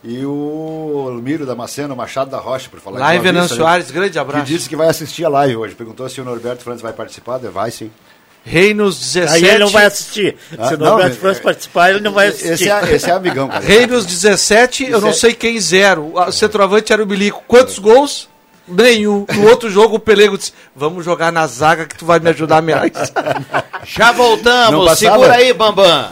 E o Miro Damasceno Machado da Rocha, por falar Live de uma Enan vista, né? Soares, grande abraço. Que disse que vai assistir a live hoje. Perguntou se o Norberto Franz vai participar. Vai sim. Reinos 17. Aí ele não vai assistir. Ah, Se o não, Norberto é- Franz participar, ele não vai assistir. Esse é, esse é amigão, cara. Reinos 17, eu não é- sei quem zero. O centroavante era o Milico. Quantos gols? Nenhum. No outro jogo, o Pelego disse: Vamos jogar na zaga que tu vai me ajudar mais. Já voltamos. Segura aí, Bambam.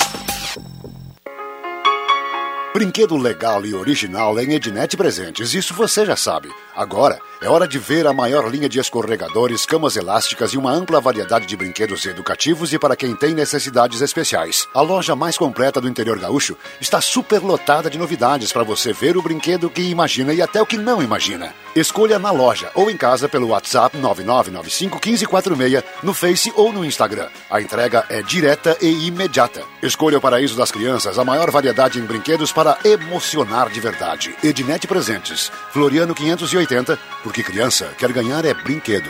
Brinquedo legal e original em Ednet Presentes, isso você já sabe. Agora é hora de ver a maior linha de escorregadores, camas elásticas e uma ampla variedade de brinquedos educativos e para quem tem necessidades especiais. A loja mais completa do interior gaúcho está super lotada de novidades para você ver o brinquedo que imagina e até o que não imagina. Escolha na loja ou em casa pelo WhatsApp 99951546, no Face ou no Instagram. A entrega é direta e imediata. Escolha o paraíso das crianças, a maior variedade em brinquedos para emocionar de verdade. Ednet Presentes, Floriano 580, porque criança quer ganhar é brinquedo.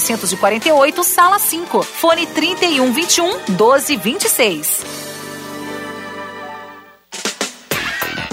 948, sala 5. Fone 3121 1226.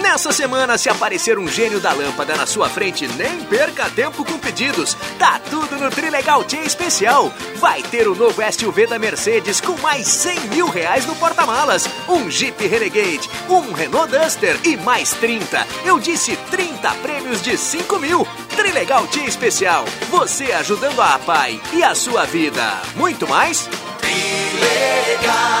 Nessa semana, se aparecer um gênio da lâmpada na sua frente, nem perca tempo com pedidos. Tá tudo no Trilegal Tia Especial. Vai ter o novo SUV da Mercedes com mais 100 mil reais no porta-malas, um Jeep Renegade, um Renault Duster e mais 30. Eu disse 30 prêmios de 5 mil. Trilegal Tia Especial. Você ajudando a pai e a sua vida. Muito mais? Trilegal.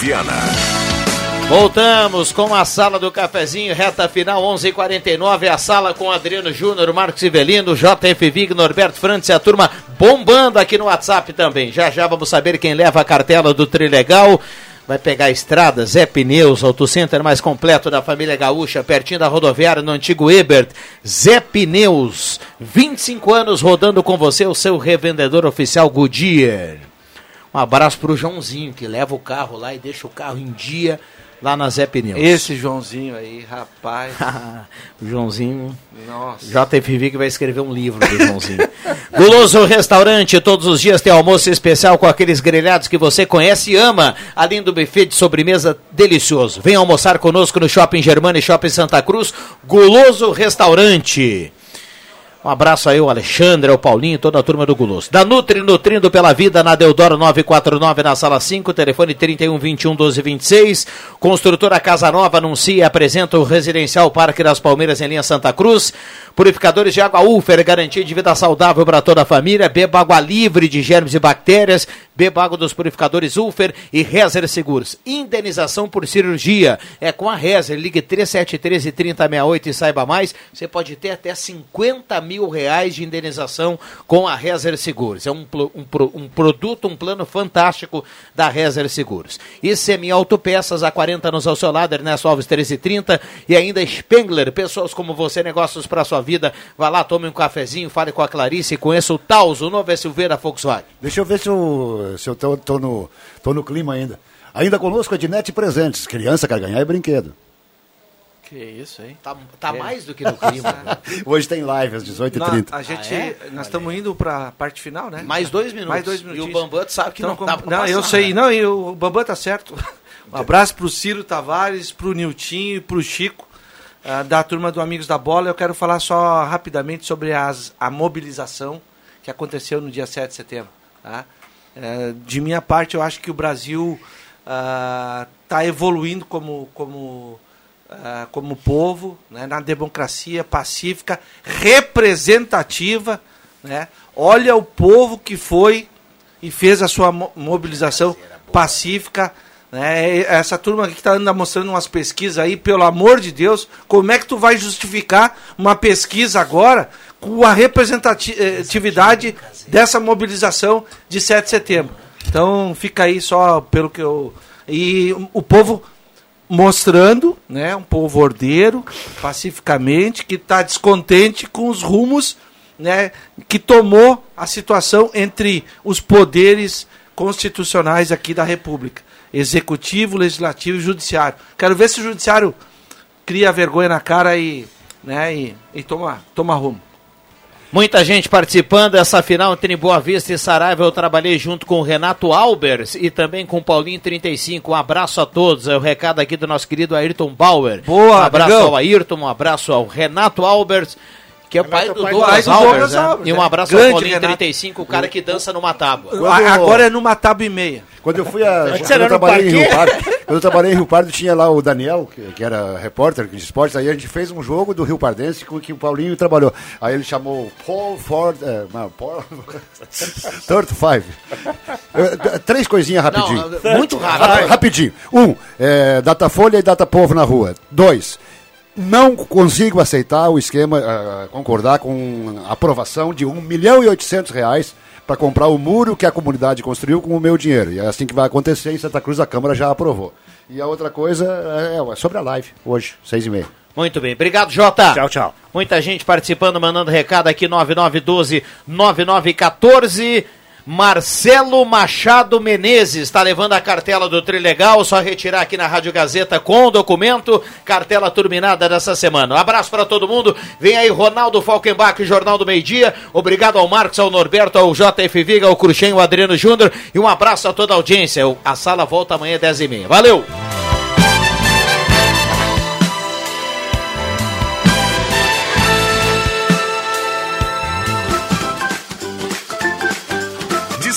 Viana. Voltamos com a sala do cafezinho, reta final 11:49 a sala com Adriano Júnior, Marcos Ivelino, JF Vig, Norberto Frantes e a turma bombando aqui no WhatsApp também. Já já vamos saber quem leva a cartela do Trilegal. Vai pegar a estrada, Zé Pneus, Auto Center mais completo da família gaúcha, pertinho da rodoviária no antigo Ebert. Zé Pneus, 25 anos rodando com você, o seu revendedor oficial Goodyear. Um abraço pro Joãozinho, que leva o carro lá e deixa o carro em dia lá na Zé Pneus. Esse Joãozinho aí, rapaz. o Joãozinho. Nossa. JFV que vai escrever um livro do Joãozinho. Guloso Restaurante, todos os dias tem almoço especial com aqueles grelhados que você conhece e ama, além do buffet de sobremesa delicioso. Vem almoçar conosco no Shopping Germana e Shopping Santa Cruz. Guloso Restaurante. Um abraço aí ao Alexandre, ao Paulinho, toda a turma do Guloso. Da Nutri, nutrindo pela vida, na Deodoro 949, na sala 5, telefone 31 21 12 26. Construtora Casa Nova anuncia e apresenta o Residencial Parque das Palmeiras em linha Santa Cruz. Purificadores de água Ufer, garantia de vida saudável para toda a família. Beba água livre de germes e bactérias. Beba água dos purificadores Ufer e Rezer Seguros. Indenização por cirurgia. É com a Rezer. Ligue 3713 3068 e saiba mais. Você pode ter até 50 mil reais de indenização com a Rezer Seguros. É um, um, um produto, um plano fantástico da Rezer Seguros. E Semi Autopeças, há 40 anos ao seu lado, Ernesto Alves 1330. E ainda Spengler, pessoas como você, negócios para sua vida. Vá lá, tome um cafezinho, fale com a Clarice e conheça o Taos, o novo SUV da Volkswagen. Deixa eu ver se eu, se eu tô, tô, no, tô no clima ainda. Ainda conosco, Ednet Presentes. Criança quer ganhar é brinquedo. Que isso, hein? Tá, tá é. mais do que no clima. Hoje tem live às 18h30. a gente, ah, é? Nós estamos indo para a parte final, né? Mais dois minutos. Mais dois minutos. E o Bambam sabe que então, não tá Não, passar, eu sei. Né? Não, e o Bambam tá certo. Um abraço pro Ciro Tavares, pro Niltinho e pro Chico. Uh, da turma do Amigos da Bola, eu quero falar só rapidamente sobre as, a mobilização que aconteceu no dia 7 de setembro. Tá? Uh, de minha parte, eu acho que o Brasil está evoluindo como, como, como povo, né? na democracia pacífica, representativa. Né? Olha o povo que foi e fez a sua mo mobilização pacífica né? Essa turma que está mostrando umas pesquisas aí, pelo amor de Deus, como é que tu vai justificar uma pesquisa agora com a representatividade dessa mobilização de 7 de setembro? Então fica aí só pelo que eu. E o povo mostrando, né, um povo ordeiro, pacificamente, que está descontente com os rumos né, que tomou a situação entre os poderes constitucionais aqui da República executivo, legislativo e judiciário. Quero ver se o judiciário cria vergonha na cara e, né, e, e toma, toma rumo. Muita gente participando dessa final entre Boa Vista e Saraiva. Eu trabalhei junto com o Renato Albers e também com o Paulinho 35. Um abraço a todos. É o recado aqui do nosso querido Ayrton Bauer. Boa, um abraço amigão. ao Ayrton, um abraço ao Renato Albers. Que é o pai do pai do- Douglas do Albers, Douglas né? E um é. abraço Grande ao Paulinho Renato. 35, o cara que dança numa tábua. Agora é numa tábua e meia. Quando eu fui a. Antes Quando era eu trabalhei em. Rio Pardo, quando eu trabalhei em Rio Pardo, tinha lá o Daniel, que, que era repórter de esportes, aí a gente fez um jogo do Rio Pardense com que o Paulinho trabalhou. Aí ele chamou Paul Ford. É, não, Paul. 35. Eh, Três coisinhas rapidinho. Não, muito rápido. Ra- Rapidinho. Um, é, Datafolha e Datapovo na rua. Dois, não consigo aceitar o esquema, ah, concordar com a aprovação de 1 milhão e 800 reais para comprar o muro que a comunidade construiu com o meu dinheiro. E é assim que vai acontecer. Em Santa Cruz a Câmara já aprovou. E a outra coisa é, é sobre a live, hoje, seis e meia. Muito bem, obrigado Jota. Tchau, tchau. Muita gente participando, mandando recado aqui 9912 9914. Marcelo Machado Menezes está levando a cartela do Trilegal, só retirar aqui na Rádio Gazeta com o documento, cartela terminada dessa semana. Um abraço para todo mundo. Vem aí Ronaldo Falkenbach, Jornal do Meio Dia. Obrigado ao Marcos, ao Norberto, ao JF Viga, ao Cruxem, ao Adriano Júnior e um abraço a toda a audiência. A sala volta amanhã às 10h30. Valeu!